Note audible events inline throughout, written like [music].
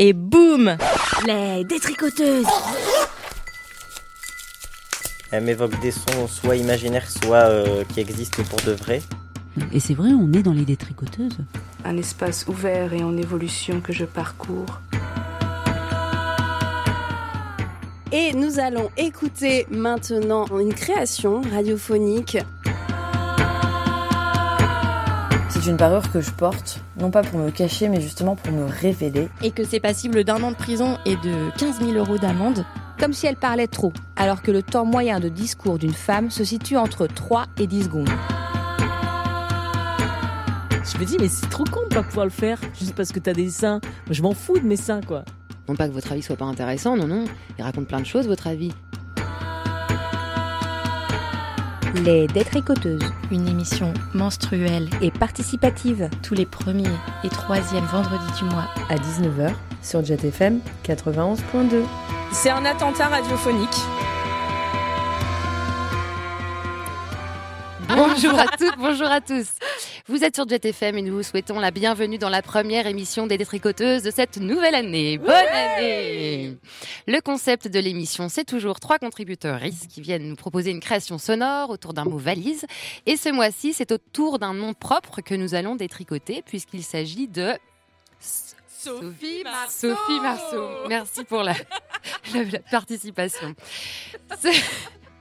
et boum Les détricoteuses Elle m'évoque des sons soit imaginaires, soit euh, qui existent pour de vrai. Et c'est vrai, on est dans les détricoteuses. Un espace ouvert et en évolution que je parcours. Et nous allons écouter maintenant une création radiophonique. C'est une parure que je porte, non pas pour me cacher, mais justement pour me révéler. Et que c'est passible d'un an de prison et de 15 000 euros d'amende, comme si elle parlait trop, alors que le temps moyen de discours d'une femme se situe entre 3 et 10 secondes. Je me dis, mais c'est trop con de pas pouvoir le faire, juste parce que t'as des seins. Moi, je m'en fous de mes seins, quoi. Non pas que votre avis soit pas intéressant, non, non. Il raconte plein de choses, votre avis. Les Détricoteuses, une émission menstruelle et participative tous les premiers et troisièmes vendredis du mois À 19h sur JetFM 91.2. C'est un attentat radiophonique. Bonjour à toutes, bonjour à tous. Vous êtes sur Jet FM et nous vous souhaitons la bienvenue dans la première émission des détricoteuses de cette nouvelle année. Bonne année Le concept de l'émission, c'est toujours trois contributeurs qui viennent nous proposer une création sonore autour d'un mot valise. Et ce mois-ci, c'est autour d'un nom propre que nous allons détricoter puisqu'il s'agit de... Sophie Sophie Marceau. Merci pour la, [laughs] la- la participation.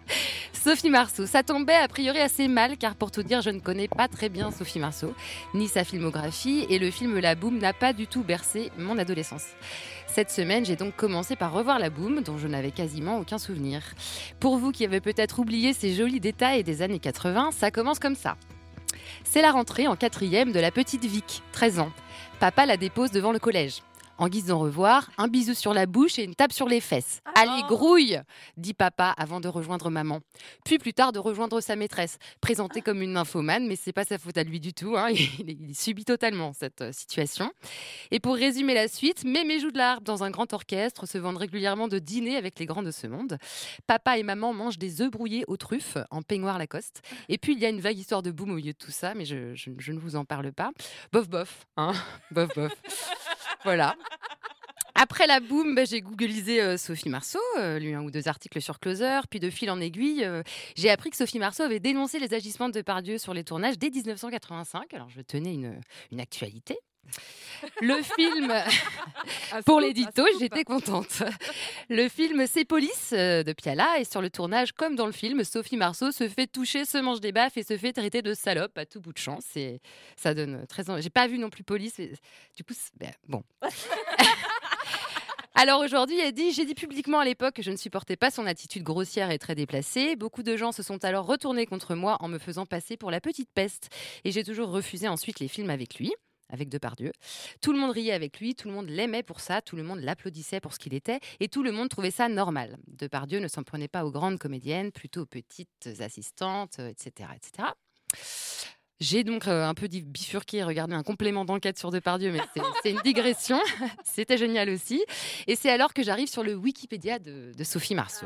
[laughs] Sophie Marceau, ça tombait a priori assez mal car pour tout dire, je ne connais pas très bien Sophie Marceau, ni sa filmographie et le film La Boum n'a pas du tout bercé mon adolescence. Cette semaine, j'ai donc commencé par revoir La Boum dont je n'avais quasiment aucun souvenir. Pour vous qui avez peut-être oublié ces jolis détails des années 80, ça commence comme ça. C'est la rentrée en quatrième de la petite Vic, 13 ans. Papa la dépose devant le collège. En guise d'en revoir, un bisou sur la bouche et une tape sur les fesses. Allez, grouille dit papa avant de rejoindre maman. Puis plus tard de rejoindre sa maîtresse, présentée comme une nymphomane, mais c'est pas sa faute à lui du tout. hein. [laughs] Il, il subit totalement cette euh, situation. Et pour résumer la suite, Mémé joue de l'harpe dans un grand orchestre, se vendent régulièrement de dîner avec les grands de ce monde. Papa et maman mangent des œufs brouillés aux truffes en peignoir Lacoste. Et puis il y a une vague histoire de boum au milieu de tout ça, mais je, je- je ne vous en parle pas. Bof bof, hein [laughs] bof bof. Voilà. Après la boum, ben, j'ai googlisé euh, Sophie Marceau, euh, lu un ou deux articles sur Closer, puis de fil en aiguille, euh, j'ai appris que Sophie Marceau avait dénoncé les agissements de Depardieu sur les tournages dès 1985. Alors je tenais une, une actualité. Le [laughs] film, [laughs] pour l'édito, j'étais contente. Le film C'est Police euh, de Piala et sur le tournage, comme dans le film, Sophie Marceau se fait toucher, se mange des baffes et se fait traiter de salope à tout bout de champ. C'est, ça donne très envie. J'ai pas vu non plus Police, mais du coup, ben, bon. [laughs] Alors aujourd'hui, elle dit J'ai dit publiquement à l'époque que je ne supportais pas son attitude grossière et très déplacée. Beaucoup de gens se sont alors retournés contre moi en me faisant passer pour la petite peste. Et j'ai toujours refusé ensuite les films avec lui. Avec Depardieu. Tout le monde riait avec lui, tout le monde l'aimait pour ça, tout le monde l'applaudissait pour ce qu'il était, et tout le monde trouvait ça normal. Depardieu ne s'en prenait pas aux grandes comédiennes, plutôt aux petites assistantes, euh, etc. etc. J'ai donc euh, un peu bifurqué et regardé un complément d'enquête sur Depardieu, mais c'est- c'est une digression. [laughs] C'était génial aussi. Et c'est alors que j'arrive sur le Wikipédia de, de Sophie Marceau.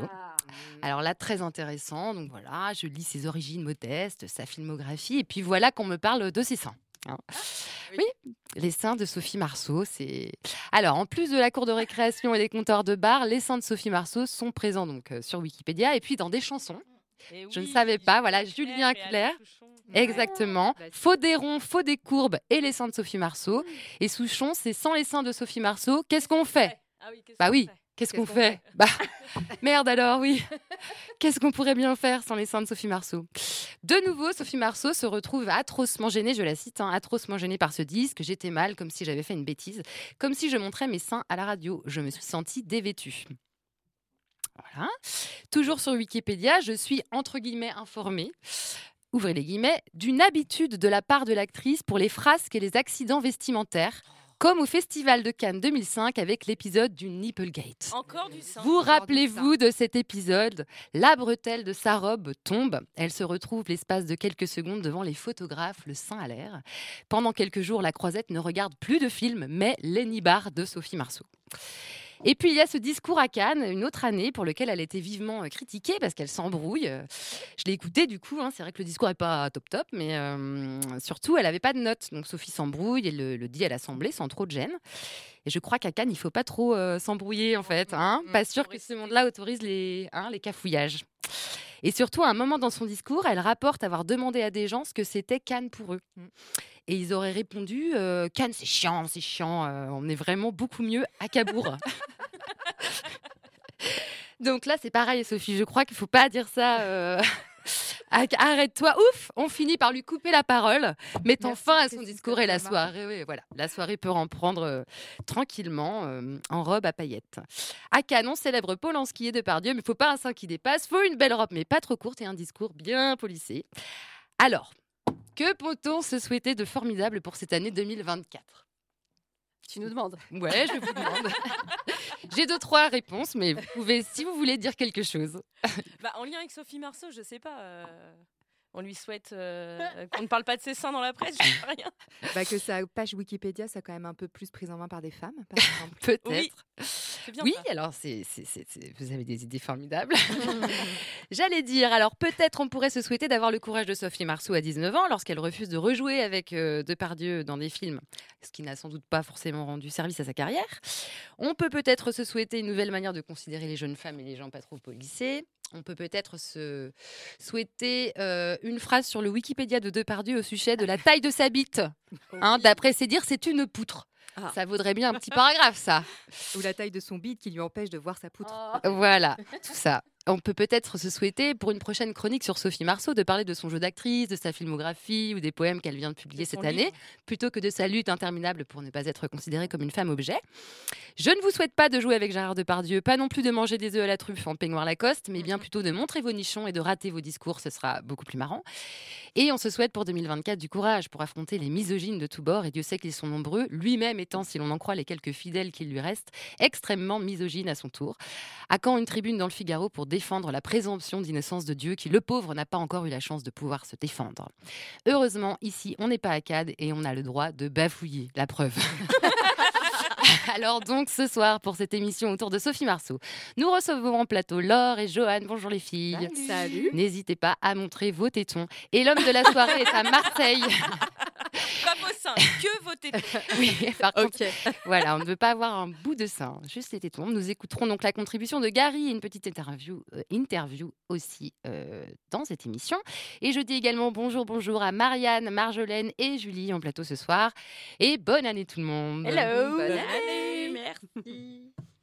Alors là, très intéressant. Donc voilà, je lis ses origines modestes, sa filmographie, et puis voilà qu'on me parle de ses seins. Hein. Oui, les seins de Sophie Marceau, c'est. Alors, en plus de la cour de récréation et des compteurs de bar, les seins de Sophie Marceau sont présents donc euh, sur Wikipédia et puis dans des chansons. Je ne savais pas, voilà, Julien Clerc. Exactement. Faux des ronds, faux des courbes et les seins de Sophie Marceau. Et Souchon, c'est sans les seins de Sophie Marceau, qu'est-ce qu'on fait? Bah oui, qu'est-ce qu'on fait? Bah [laughs] merde alors, oui. [laughs] Qu'est-ce qu'on pourrait bien faire sans les seins de Sophie Marceau? De nouveau, Sophie Marceau se retrouve atrocement gênée, je la cite, hein, atrocement gênée par ce disque. J'étais mal, comme si j'avais fait une bêtise, comme si je montrais mes seins à la radio. Je me suis sentie dévêtue. Voilà. Toujours sur Wikipédia, je suis entre guillemets informée ouvrez les guillemets, d'une habitude de la part de l'actrice pour les frasques et les accidents vestimentaires, comme au Festival de Cannes 2005 avec l'épisode du Nipplegate. Encore du sang. Vous rappelez-vous de cet épisode? La bretelle de sa robe tombe. Elle se retrouve l'espace de quelques secondes devant les photographes, le sein à l'air. Pendant quelques jours, la croisette ne regarde plus de films, mais les nibards de Sophie Marceau. Et puis il y a ce discours à Cannes, une autre année, pour lequel elle était vivement euh, critiquée parce qu'elle s'embrouille. Euh, Je l'ai écouté du coup, hein, c'est vrai que le discours n'est pas top top, mais euh, surtout elle n'avait pas de notes. Donc Sophie s'embrouille et le, le dit à l'Assemblée sans trop de gêne. Et je crois qu'à Cannes, il faut pas trop euh, s'embrouiller en fait. Hein pas sûr que ce monde-là autorise les, hein, les cafouillages. Et surtout, à un moment dans son discours, elle rapporte avoir demandé à des gens ce que c'était Cannes pour eux. Mm. Et ils auraient répondu euh, Cannes, c'est chiant, c'est chiant. euh, on est vraiment beaucoup mieux à Cabourg. [laughs] Donc là, c'est pareil, Sophie. Je crois qu'il faut pas dire ça. euh, Arrête-toi, ouf On finit par lui couper la parole, mettant Merci, fin à son discours et la soirée. oui, voilà, la soirée peut reprendre euh, tranquillement euh, en robe à paillettes. À Cannes, on célèbre Polanski et Depardieu, mais il faut pas un sein qui dépasse, faut une belle robe, mais pas trop courte et un discours bien polissé. Alors, que peut-on se souhaiter de formidable pour cette année 2024 Tu nous demandes. [laughs] Ouais, je vous demande. [laughs] J'ai deux, trois réponses, mais vous pouvez, si vous voulez dire quelque chose. [laughs] Bah, en lien avec Sophie Marceau, je sais pas. euh, on lui souhaite euh, qu'on ne parle pas de ses seins dans la presse, je sais rien. Bah, que sa page Wikipédia soit quand même un peu plus prise en main par des femmes, par exemple. Peut-être. Oui, bien Oui, ça. alors c'est, vous avez des idées formidables. [laughs] [laughs] J'allais dire, alors peut-être on pourrait se souhaiter d'avoir le courage de Sophie Marceau à 19 ans lorsqu'elle refuse de rejouer avec euh, Depardieu dans des films, ce qui n'a sans doute pas forcément rendu service à sa carrière. On peut peut-être se souhaiter une nouvelle manière de considérer les jeunes femmes et les gens pas trop policés. On peut peut-être se souhaiter euh, une phrase sur le Wikipédia de Depardieu au sujet de la taille de sa bite. Hein, D'après ses dires, c'est une poutre. Ah. Ça vaudrait bien un petit paragraphe, ça. Ou la taille de son bide qui lui empêche de voir sa poutre. Voilà, tout ça. On peut peut-être se souhaiter pour une prochaine chronique sur Sophie Marceau de parler de son jeu d'actrice, de sa filmographie ou des poèmes qu'elle vient de publier De cette année, plutôt que de sa lutte interminable pour ne pas être considérée comme une femme objet. Je ne vous souhaite pas de jouer avec Gérard Depardieu, pas non plus de manger des œufs à la truffe en peignoir Lacoste, mais bien plutôt de montrer vos nichons et de rater vos discours, ce sera beaucoup plus marrant. Et on se souhaite pour 2024 du courage pour affronter les misogynes de tous bords, et Dieu sait qu'ils sont nombreux, lui-même étant, si l'on en croit les quelques fidèles qui lui restent, extrêmement misogyne à son tour. À quand une tribune dans le Figaro pour défendre la présomption d'innocence de Dieu qui, le pauvre, n'a pas encore eu la chance de pouvoir se défendre Heureusement, ici, on n'est pas à CAD et on a le droit de bafouiller, la preuve. [laughs] Alors donc ce soir pour cette émission autour de Sophie Marceau, nous recevons en plateau Laure et Johan. Bonjour les filles. Salut. N'hésitez pas à montrer vos tétons. Et l'homme de la soirée est à Marseille. [laughs] Pas vos seins, que vos tétons. [laughs] Oui, par contre, voilà, on ne veut pas avoir un bout de sein, juste les tétons. Nous écouterons donc la contribution de Gary et une petite interview, euh, interview aussi euh, dans cette émission. Et je dis également bonjour, bonjour à Marianne, Marjolaine et Julie en plateau ce soir. Et bonne année tout le monde. Hello. Bonne Bonne année. année, merci.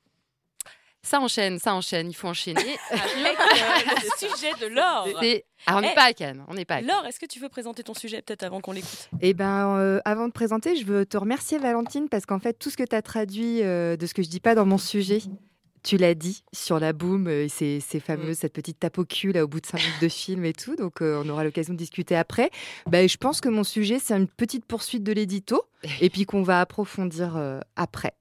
Ça enchaîne, ça enchaîne, il faut enchaîner. [laughs] Avec euh, le [laughs] sujet de Laure. C'est- Ah, on n'est Eh. pas à Cannes, on n'est pas à Cannes. Laure, est-ce que tu veux présenter ton sujet peut-être avant qu'on l'écoute? Eh ben, euh, avant de présenter, je veux te remercier, Valentine, parce qu'en fait, tout ce que tu as traduit euh, de ce que je dis pas dans mon sujet, tu l'as dit sur la boum, euh, c'est fameux, cette petite tape au cul là, au bout de 5 minutes de film et tout. Donc, euh, on aura l'occasion de discuter après. Ben, je pense que mon sujet, c'est une petite poursuite de l'édito, [laughs] et puis qu'on va approfondir euh, après.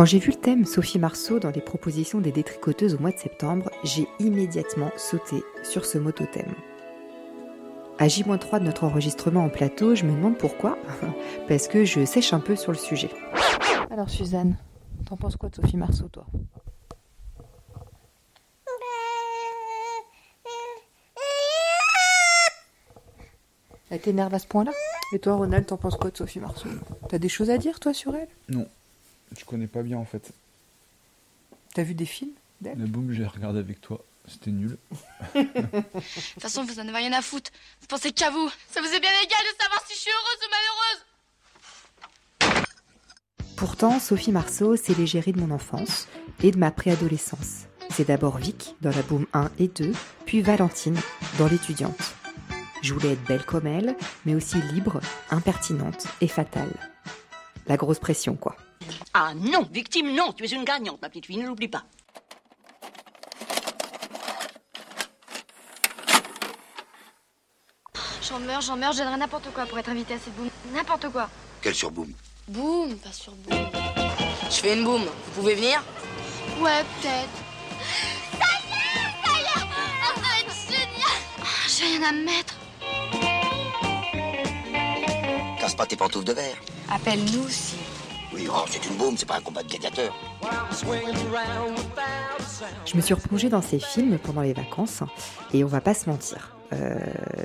Quand j'ai vu le thème Sophie Marceau dans les propositions des détricoteuses au mois de septembre, j'ai immédiatement sauté sur ce motothème. À J-3 de notre enregistrement en plateau, je me demande pourquoi. [laughs] Parce que je sèche un peu sur le sujet. Alors Suzanne, t'en penses quoi de Sophie Marceau, toi? Elle t'énerve à ce point-là? Et toi, Ronald, t'en penses quoi de Sophie Marceau? T'as des choses à dire, toi, sur elle? Non, je connais pas bien en fait. T'as vu des films d'elle Mais boum, j'ai regardé avec toi. C'était nul. [laughs] De toute façon, vous en avez rien à foutre. Vous pensez qu'à vous. Ça vous est bien égal de savoir si je suis heureuse ou malheureuse. Pourtant, Sophie Marceau, c'est l'égérie de mon enfance et de ma préadolescence. C'est d'abord Vic dans la Boom 1 et 2, puis Valentine dans l'étudiante. Je voulais être belle comme elle, mais aussi libre, impertinente et fatale. La grosse pression, quoi. Ah non, victime, non, tu es une gagnante, ma petite fille, ne l'oublie pas. J'en meurs, j'en meurs, donnerai n'importe quoi pour être invité à cette boum. N'importe quoi. Quelle surboum Boum, pas surboum. Je fais une boum, vous pouvez venir Ouais, peut-être. Ça y est, ça y est Ça va être ah, J'ai rien à me mettre. Casse pas tes pantoufles de verre. Appelle-nous si oui, oh, c'est une boum, c'est pas un combat de gladiateurs. Je me suis replongée dans ces films pendant les vacances et on va pas se mentir. Euh,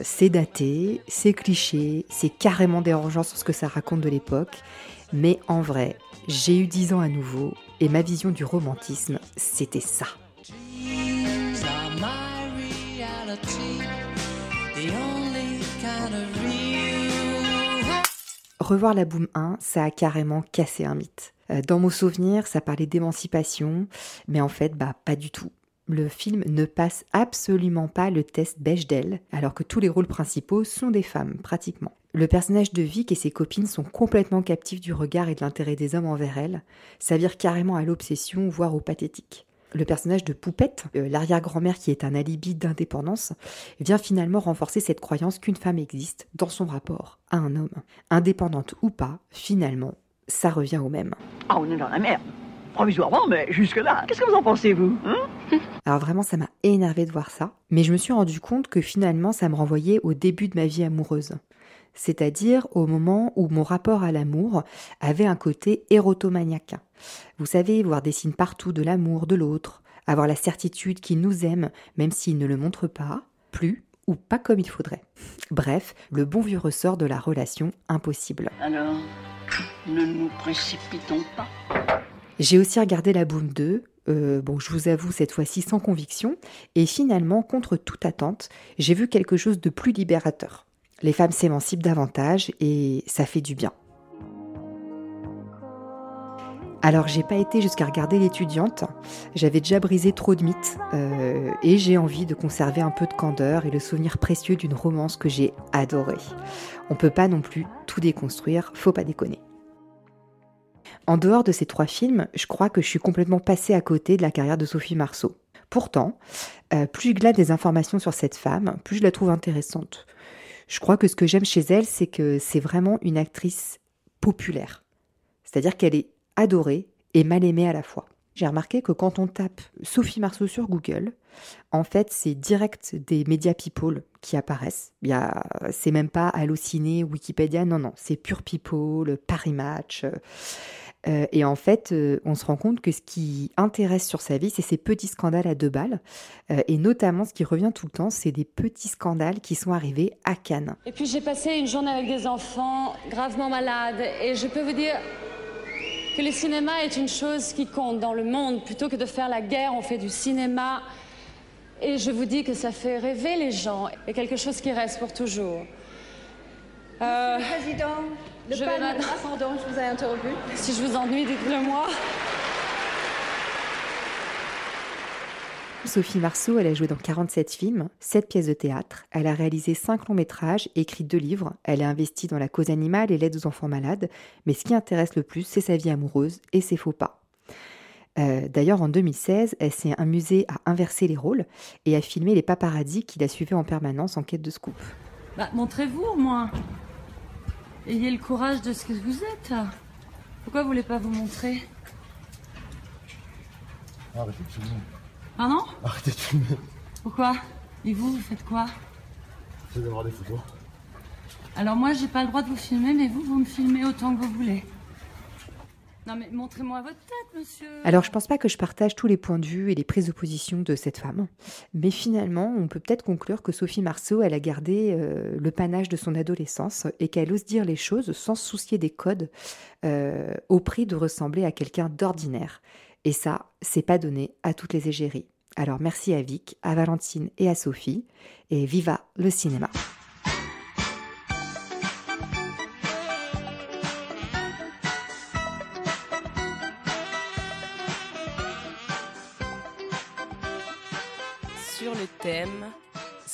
c'est daté, c'est cliché, c'est carrément dérangeant sur ce que ça raconte de l'époque, mais en vrai, j'ai eu 10 ans à nouveau et ma vision du romantisme, c'était ça. Revoir la Boom 1, ça a carrément cassé un mythe. Euh, Dans mon souvenir, ça parlait d'émancipation, mais en fait, bah pas du tout. Le film ne passe absolument pas le test Bechdel, alors que tous les rôles principaux sont des femmes, pratiquement. Le personnage de Vic et ses copines sont complètement captifs du regard et de l'intérêt des hommes envers elles. Ça vire carrément à l'obsession, voire au pathétique. Le personnage de Poupette, euh, l'arrière-grand-mère qui est un alibi d'indépendance, vient finalement renforcer cette croyance qu'une femme existe dans son rapport à un homme. Indépendante ou pas, finalement, ça revient au même. Ah, on est dans la merde. Provisoirement, mais jusque-là, qu'est-ce que vous en pensez, vous hein? [laughs] Alors vraiment, ça m'a énervé de voir ça, mais je me suis rendu compte que finalement, ça me renvoyait au début de ma vie amoureuse. C'est-à-dire au moment où mon rapport à l'amour avait un côté érotomaniaque. Vous savez, voir des signes partout de l'amour de l'autre, avoir la certitude qu'il nous aime, même s'il ne le montre pas, plus ou pas comme il faudrait. Bref, le bon vieux ressort de la relation impossible. Alors, ne nous précipitons pas. J'ai aussi regardé la Boom 2, euh, bon, je vous avoue cette fois-ci sans conviction, et finalement, contre toute attente, j'ai vu quelque chose de plus libérateur. Les femmes s'émancipent davantage et ça fait du bien. Alors j'ai pas été jusqu'à regarder l'étudiante, j'avais déjà brisé trop de mythes euh, et j'ai envie de conserver un peu de candeur et le souvenir précieux d'une romance que j'ai adorée. On peut pas non plus tout déconstruire, faut pas déconner. En dehors de ces trois films, je crois que je suis complètement passée à côté de la carrière de Sophie Marceau. Pourtant, euh, plus je glade des informations sur cette femme, plus je la trouve intéressante. Je crois que ce que j'aime chez elle, c'est que c'est vraiment une actrice populaire. C'est-à-dire qu'elle est adorée et mal aimée à la fois. J'ai remarqué que quand on tape Sophie Marceau sur Google, en fait, c'est direct des médias people qui apparaissent. C'est même pas Allociné, Wikipédia, non, non, c'est Pure People, Paris Match. Euh, et en fait, euh, on se rend compte que ce qui intéresse sur sa vie, c'est ces petits scandales à deux balles. Euh, et notamment, ce qui revient tout le temps, c'est des petits scandales qui sont arrivés à Cannes. Et puis j'ai passé une journée avec des enfants gravement malades et je peux vous dire que le cinéma est une chose qui compte dans le monde. Plutôt que de faire la guerre, on fait du cinéma. Et je vous dis que ça fait rêver les gens et quelque chose qui reste pour toujours. Euh, Président, le je vais maintenant- Ah, pardon, je vous ai interrompu. Si je vous ennuie, dites-le moi. Sophie Marceau, elle a joué dans 47 films, 7 pièces de théâtre, elle a réalisé 5 longs métrages, écrit 2 livres, elle est investie dans la cause animale et l'aide aux enfants malades, mais ce qui intéresse le plus, c'est sa vie amoureuse et ses faux pas. Euh, D'ailleurs, en 2016, elle s'est amusée à inverser les rôles et à filmer les paparazzis qui la suivaient en permanence en quête de scoop. Bah, montrez-vous au moins. Ayez le courage de ce que vous êtes. Pourquoi vous voulez pas vous montrer Arrêtez de filmer. Pardon Arrêtez de filmer. Pourquoi Et vous, vous faites quoi J'essaie d'avoir des photos. Alors moi, j'ai pas le droit de vous filmer, mais vous, vous me filmez autant que vous voulez. Non mais montrez-moi votre tête, monsieur. Alors, je pense pas que je partage tous les points de vue et les prises de position de cette femme, mais finalement, on peut peut-être conclure que Sophie Marceau, elle a gardé euh, le panache de son adolescence et qu'elle ose dire les choses sans se soucier des codes, euh, au prix de ressembler à quelqu'un d'ordinaire. Et ça, c'est pas donné à toutes les égéries. Alors, merci à Vic, à Valentine et à Sophie, et viva le cinéma.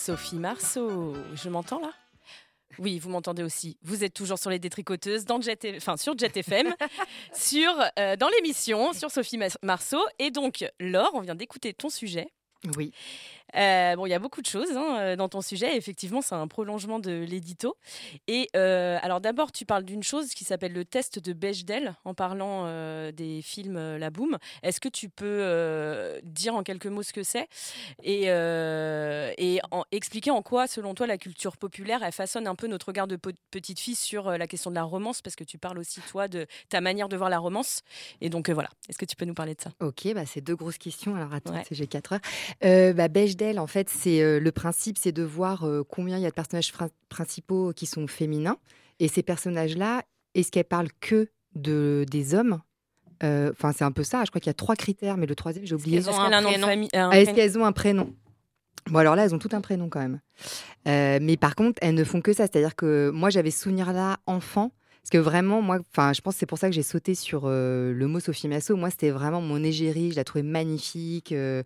Sophie Marceau. Je m'entends là? Oui, vous m'entendez aussi. Vous êtes toujours sur les détricoteuses, dans Jet, enfin sur Jet FM, [laughs] sur, euh, dans l'émission sur Sophie Marceau. Et donc, Laure, on vient d'écouter ton sujet. Oui. Euh, bon, il y a beaucoup de choses hein, euh, dans ton sujet. Effectivement, c'est un prolongement de l'édito. Et euh, alors, d'abord, tu parles d'une chose qui s'appelle le test de Bechdel en parlant euh, des films La Boom. Est-ce que tu peux dire en quelques mots ce que c'est? Et, et en- expliquer en quoi, selon toi, la culture populaire elle façonne un peu notre regard de petite fille sur la question de la romance? Parce que tu parles aussi, toi, de ta manière de voir la romance. Et donc, voilà. Est-ce que tu peux nous parler de ça? Ok, bah c'est deux grosses questions. Alors attends, c'est- j'ai 4 heures. Bah, Bechdel, en fait, c'est euh, le principe, c'est de voir euh, combien il y a de personnages principaux qui sont féminins. Et ces personnages-là, est-ce qu'elles parlent que de des hommes? Euh, Enfin, c'est un peu ça. Je crois qu'il y a trois critères, mais le troisième, j'ai oublié. qu'elles ont Est-ce qu'elle a un Ah, qu'elles ont un prénom? Bon, alors là, elles ont tout un prénom quand même. Euh, mais par contre, elles ne font que ça. C'est-à-dire que moi, j'avais ce souvenir-là enfant. Parce que vraiment, moi, enfin, je pense que c'est pour ça que j'ai sauté sur euh, le mot Sophie Massot. Moi, c'était vraiment mon égérie. Je la trouvais magnifique. euh,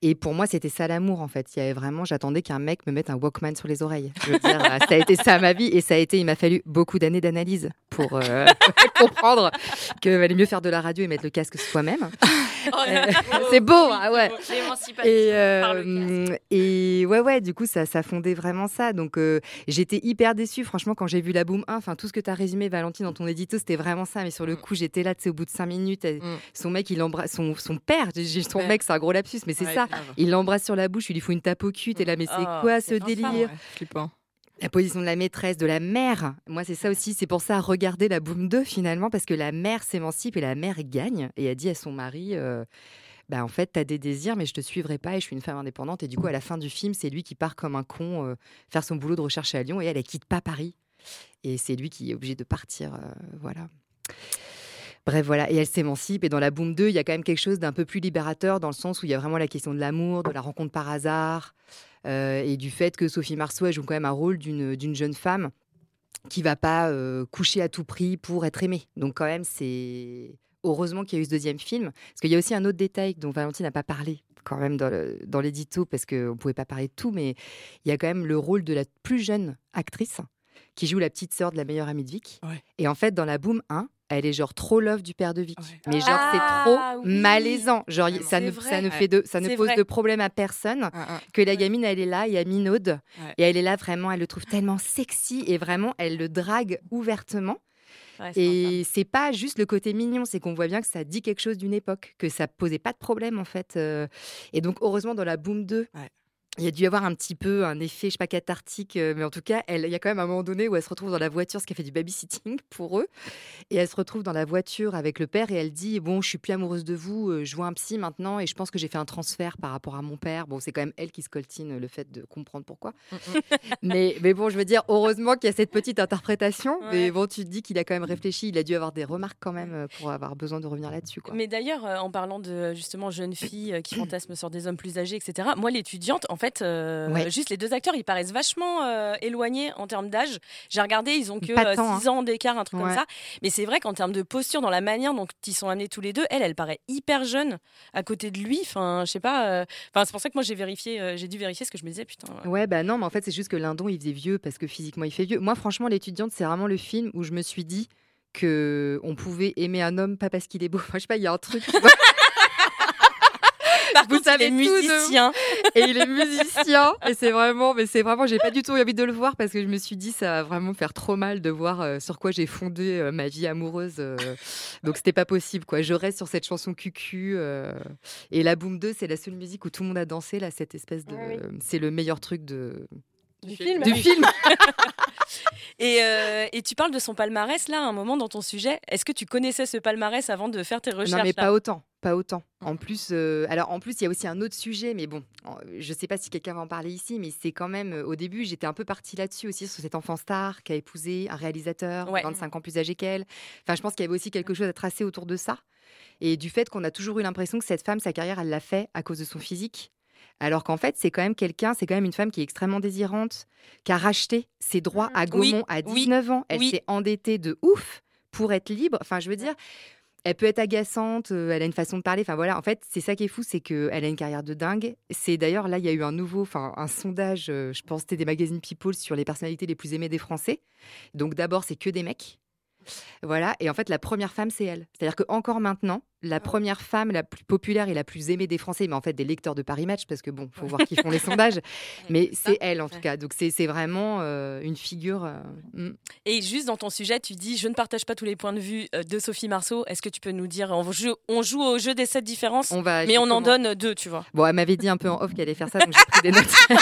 et pour moi, c'était ça l'amour, en fait. Il y avait vraiment, j'attendais qu'un mec me mette un Walkman sur les oreilles. Je veux dire, euh, ça a été ça ma vie. Et ça a été, il m'a fallu beaucoup d'années d'analyse pour euh, [laughs] comprendre qu'il valait mieux faire de la radio et mettre le casque soi-même. [laughs] Euh, c'est beau, ah ouais. Et, et ouais, ouais, du coup, ça, ça fondait vraiment ça. Donc, j'étais hyper déçue, franchement, quand j'ai vu la Boom 1. Enfin, tout ce que tu as résumé, Valentine, dans ton édito, c'était vraiment ça. Mais sur le coup, j'étais là, tu sais, au bout de cinq minutes, elle- son mec, il embrasse son, son père. J'ai- Son Ouais. mec, c'est un gros lapsus, mais c'est Ouais, ça. grave. Il l'embrasse sur la bouche, il lui faut une tape au cul. T'es là, mais c'est Oh, quoi ce délire. Flippant. la position de la maîtresse, de la mère. Moi, c'est ça aussi. C'est pour ça, regarder la Boom 2, finalement, parce que la mère s'émancipe et la mère gagne. Et elle dit à son mari euh, bah, En fait, t'as des désirs, mais je te suivrai pas et je suis une femme indépendante. Et du coup, à la fin du film, c'est lui qui part comme un con euh, faire son boulot de recherche à Lyon et elle, elle quitte pas Paris. Et c'est lui qui est obligé de partir. euh, voilà. Bref, voilà, et elle s'émancipe. Et dans la Boom 2, il y a quand même quelque chose d'un peu plus libérateur, dans le sens où il y a vraiment la question de l'amour, de la rencontre par hasard, euh, et du fait que Sophie Marceau joue quand même un rôle d'une jeune femme qui va pas euh, coucher à tout prix pour être aimée. Donc quand même, c'est heureusement qu'il y a eu ce deuxième film, parce qu'il y a aussi un autre détail dont Valentine n'a pas parlé quand même dans l'édito, parce qu'on ne pouvait pas parler de tout, mais il y a quand même le rôle de la plus jeune actrice qui joue la petite sœur de la meilleure amie de Vic. Et en fait, dans la Boom 1, elle est genre trop love du père de Vic. Mais genre, Ah, c'est trop oui. malaisant. Genre, y- ça ne, ça ne, Ouais. fait de, ça ne pose vrai. de problème à personne. Que la gamine, elle est là, il y a Minaude. Et elle est là, vraiment, elle le trouve tellement sexy. Et vraiment, elle le drague ouvertement. Ouais, et c'est pas juste le côté mignon, c'est qu'on voit bien que ça dit quelque chose d'une époque, que ça posait pas de problème en fait. euh. Et donc heureusement dans la Boom 2, il y a dû y avoir un petit peu un effet, je sais pas, cathartique, euh, mais en tout cas, elle- il y a quand même un moment donné où elle se retrouve dans la voiture, ce qui a fait du babysitting [laughs] pour eux. Et elle se retrouve dans la voiture avec le père et elle dit Bon, je suis plus amoureuse de vous, euh, je vois un psy maintenant et je pense que j'ai fait un transfert par rapport à mon père. Bon, c'est quand même elle qui se coltine le fait de comprendre pourquoi. [laughs] mais, mais bon, je veux dire, heureusement qu'il y a cette petite interprétation. Mais bon, tu te dis qu'il a quand même réfléchi, il a dû avoir des remarques quand même euh, pour avoir besoin de revenir là-dessus. Mais d'ailleurs, euh, en parlant de justement jeunes filles euh, qui [clears throat] fantasment sur des hommes plus âgés, etc. Moi, l'étudiante, en fait, euh, Ouais. juste les deux acteurs, ils paraissent vachement euh, éloignés en termes d'âge. J'ai regardé, ils ont que Pas euh, tant, 6 ans d'écart, un truc Ouais. comme ça. Mais c'est vrai qu'en termes de posture, dans la manière dont ils sont amenés tous les deux, elle, elle paraît hyper jeune à côté de lui. Enfin, je sais pas. euh, Enfin, c'est pour ça que moi j'ai vérifié, euh, j'ai dû vérifier ce que je me disais. Putain. ouais. Ouais, bah non, mais en fait, c'est juste que Lindon, il faisait vieux parce que physiquement, il fait vieux. Moi, franchement, l'étudiante, c'est vraiment le film où je me suis dit que on pouvait aimer un homme pas parce qu'il est beau. [laughs] Enfin, je sais pas, il y a un truc. [laughs] Par Vous contre, il savez est tout de- musicien. Et il est [laughs] musicien. Et c'est vraiment, mais c'est vraiment, j'ai pas du tout envie de le voir parce que je me suis dit, ça va vraiment faire trop mal de voir euh, sur quoi j'ai fondé euh, ma vie amoureuse. euh. donc c'était pas possible, quoi. Je reste sur cette chanson cucu. euh. Et la Boom 2, c'est la seule musique où tout le monde a dansé, là, cette espèce de. C'est le meilleur truc de. Du film. Du film. [laughs] Et, euh, et tu parles de son palmarès là, à un moment dans ton sujet. Est-ce que tu connaissais ce palmarès avant de faire tes recherches Non, mais là? pas autant, pas autant. En plus, euh, alors en plus, il y a aussi un autre sujet, mais bon, je sais pas si quelqu'un va en parler ici, mais c'est quand même, euh, au début, j'étais un peu partie là-dessus aussi, sur cet enfant star qui a épousé un réalisateur, Ouais. 25 ans plus âgé qu'elle. Enfin, je pense qu'il y avait aussi quelque chose à tracer autour de ça. Et du fait qu'on a toujours eu l'impression que cette femme, sa carrière, elle l'a fait à cause de son physique. Alors qu'en fait, c'est quand même quelqu'un, c'est quand même une femme qui est extrêmement désirante, qui a racheté ses droits à Oui, Gaumont à oui, 19 ans. Elle oui. s'est endettée de ouf pour être libre. Enfin, je veux dire, elle peut être agaçante, euh, elle a une façon de parler. Enfin voilà, en fait, c'est ça qui est fou, c'est qu'elle a une carrière de dingue. C'est d'ailleurs là, il y a eu un nouveau, enfin un sondage, euh, je pense, c'était des magazines People sur les personnalités les plus aimées des Français. Donc d'abord, c'est que des mecs. Voilà, et en fait, la première femme, c'est elle. C'est-à-dire qu'encore maintenant, la première femme la plus populaire et la plus aimée des Français, mais en fait des lecteurs de Paris Match, parce que bon, faut voir qui font les [laughs] sondages, mais c'est elle en tout cas. Donc c'est c'est vraiment euh, une figure. euh, mm. Et juste dans ton sujet, tu dis Je ne partage pas tous les points de vue euh, de Sophie Marceau. Est-ce que tu peux nous dire On joue, on joue au jeu des sept différences, On va mais on en donne deux, tu vois. Bon, elle m'avait dit un peu en off qu'elle allait faire ça, donc j'ai pris des notes. [laughs]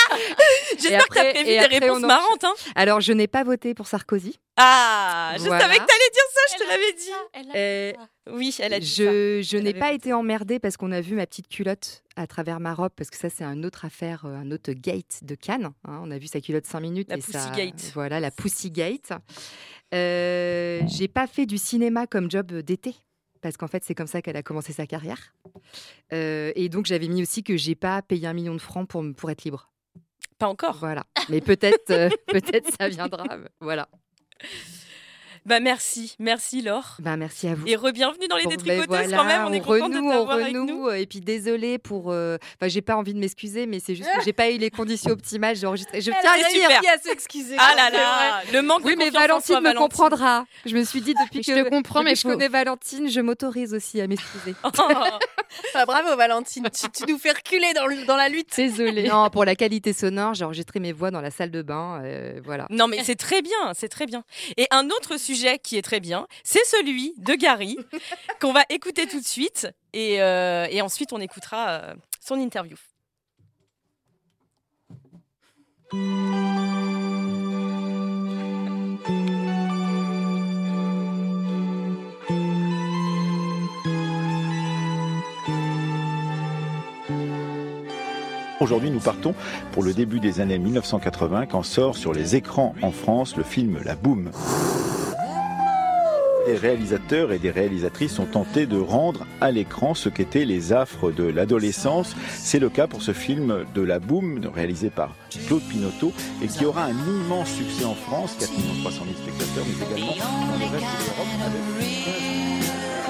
[laughs] J'espère que t'as prévu des réponses on en- marrantes. Hein Alors, je n'ai pas voté pour Sarkozy. ah, je Voilà. savais que t'allais dire ça, je te l'avais dit. Euh, oui, elle a dit je, je n'ai pas été emmerdée parce qu'on a vu ma petite culotte à travers ma robe, parce que ça, c'est une autre affaire, euh, un autre gate de Cannes. hein. On a vu sa culotte 5 minutes. La et ça- Pussygate. Voilà, la Pussy Gate. Euh, j'ai pas fait du cinéma comme job d'été. Parce qu'en fait, c'est comme ça qu'elle a commencé sa carrière. Euh, et donc, j'avais mis aussi que j'ai pas payé un million de francs pour, pour être libre. Pas encore. Voilà. Mais peut-être euh, [laughs] peut-être ça viendra. Voilà. Bah merci, merci Laure. Ben, merci à vous. Et re-bienvenue dans les Bon, ben détricoteuses voilà, quand même, on est content renoue, de on t'avoir avec nous. renoue, Et puis désolée pour. euh, Enfin, j'ai pas envie de m'excuser, mais c'est juste que j'ai pas eu les conditions optimales. J'ai enregistré. Je Elle tiens à dire. s'excuser. Ah là là, le manque Oui, de mais Valentine toi, me Valentine. comprendra. Je me suis dit depuis Je que te comprends, depuis mais je faut- connais Valentine, je m'autorise aussi à m'excuser. [laughs] Ah, bravo Valentine, tu, tu nous fais reculer dans, le- dans la lutte. Désolée. [laughs] Non, pour la qualité sonore, j'ai enregistré mes voix dans la salle de bain. euh, voilà. Non mais c'est très bien, c'est très bien. Et un autre sujet qui est très bien, c'est celui de Gary [laughs] qu'on va écouter tout de suite et, euh, et ensuite on écoutera euh, son interview. Aujourd'hui, nous partons pour le début des années 1980 quand sort sur les écrans en France le film La Boum. Des réalisateurs et des réalisatrices ont tenté de rendre à l'écran ce qu'étaient les affres de l'adolescence. C'est le cas pour ce film de La Boum, réalisé par Claude Pinoteau, et qui aura un immense succès en France, 4 300 000 spectateurs, mais également dans le reste de l'Europe. avec-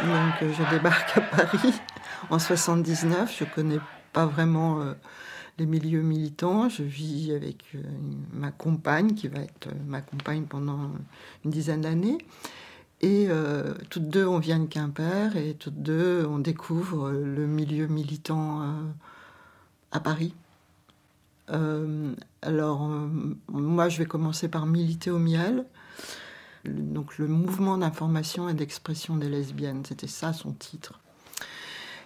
Donc euh, je débarque à Paris en 79. Je connais pas vraiment euh, les milieux militants. Je vis avec euh, ma compagne qui va être euh, ma compagne pendant une dizaine d'années. Et toutes deux, on vient de Quimper et toutes deux, on découvre le milieu militant à Paris. Alors, moi, je vais commencer par militer au miel. Donc le mouvement d'information et d'expression des lesbiennes, c'était ça son titre.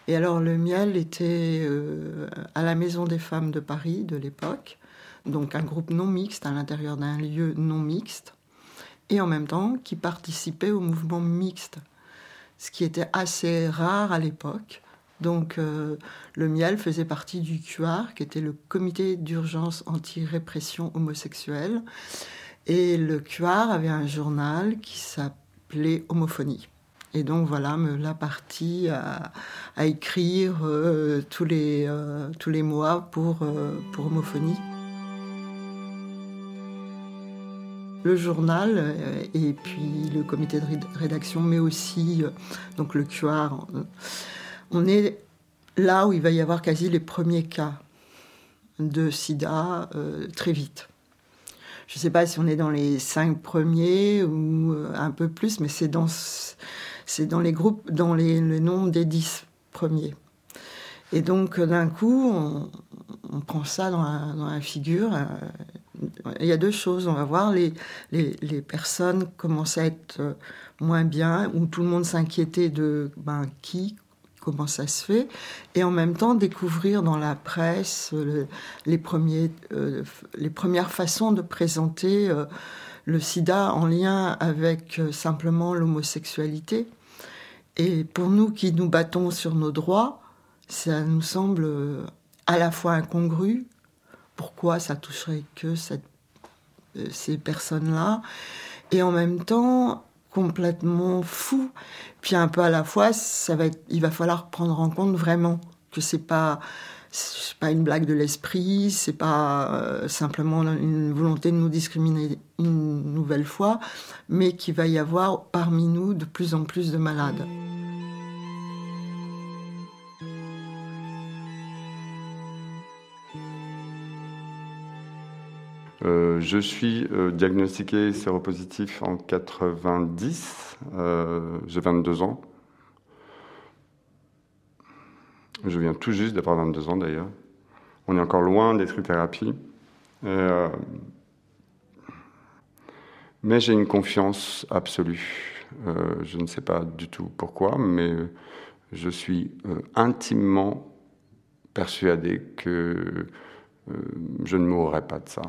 Et alors le miel était euh, à la Maison des femmes de Paris de l'époque, donc un groupe non mixte à l'intérieur d'un lieu non mixte, et en même temps qui participait au mouvement mixte, ce qui était assez rare à l'époque. Donc euh, le miel faisait partie du CUAR, qui était le comité d'urgence anti-répression homosexuelle. Et le CUAR avait un journal qui s'appelait Homophonie. Et donc voilà, me la partie à, écrire euh, tous, les, euh, tous les mois pour, euh, pour Homophonie. Le journal et puis le comité de réd- rédaction, mais aussi donc le euh, On est là où il va y avoir quasi les premiers cas de sida très vite. Je ne sais pas si on est dans les cinq premiers ou un peu plus, mais c'est dans, c'est dans les groupes, dans le nombre des dix premiers. Et donc, euh, d'un coup, on, prend ça dans la, figure. euh, Il y a deux choses. On va voir les, les, les personnes commencent à être euh, moins bien, où tout le monde s'inquiétait de ben, qui, comment ça se fait, et en même temps découvrir dans la presse le- les, premiers, les premières façons de présenter le sida en lien avec simplement l'homosexualité. Et pour nous qui nous battons sur nos droits, ça nous semble euh, à la fois incongru. Pourquoi ça toucherait que euh, ces personnes-là? Et en même temps, complètement fou. Puis un peu à la fois, ça va être, il va falloir prendre en compte vraiment que c'est pas c'est pas une blague de l'esprit, c'est pas euh, simplement une volonté de nous discriminer une nouvelle fois, mais qu'il va y avoir parmi nous de plus en plus de malades. Euh, je suis euh, diagnostiqué séropositif en 90, euh, j'ai 22 ans. Je viens tout juste d'avoir 22 ans d'ailleurs. On est encore loin des thérapies. Euh, mais j'ai une confiance absolue. Euh, je ne sais pas du tout pourquoi, mais je suis euh, intimement persuadé que euh, je ne mourrai pas de ça.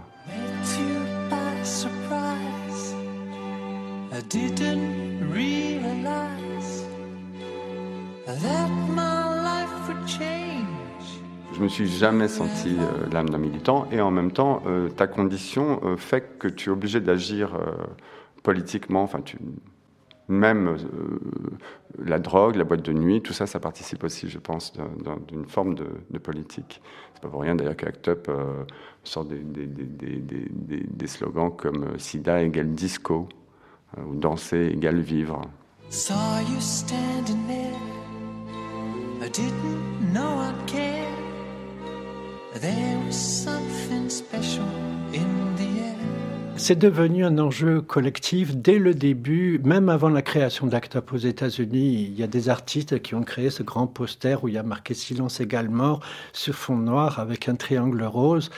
that Je me suis jamais senti euh, l'âme d'un militant et en même temps, euh, ta condition euh, fait que tu es obligé d'agir politiquement. Enfin, tu, même la drogue, la boîte de nuit, tout ça, ça participe aussi, je pense, d'un- d'un- d'une forme de, de politique. C'est pas pour rien d'ailleurs qu'Act Up sort des, slogans comme SIDA égale disco ou danser égale vivre. Saw you standing there. C'est devenu un enjeu collectif dès le début, même avant la création d'Act aux États-Unis. Il y a des artistes qui ont créé ce grand poster où il y a marqué Silence égale mort sur fond noir avec un triangle rose.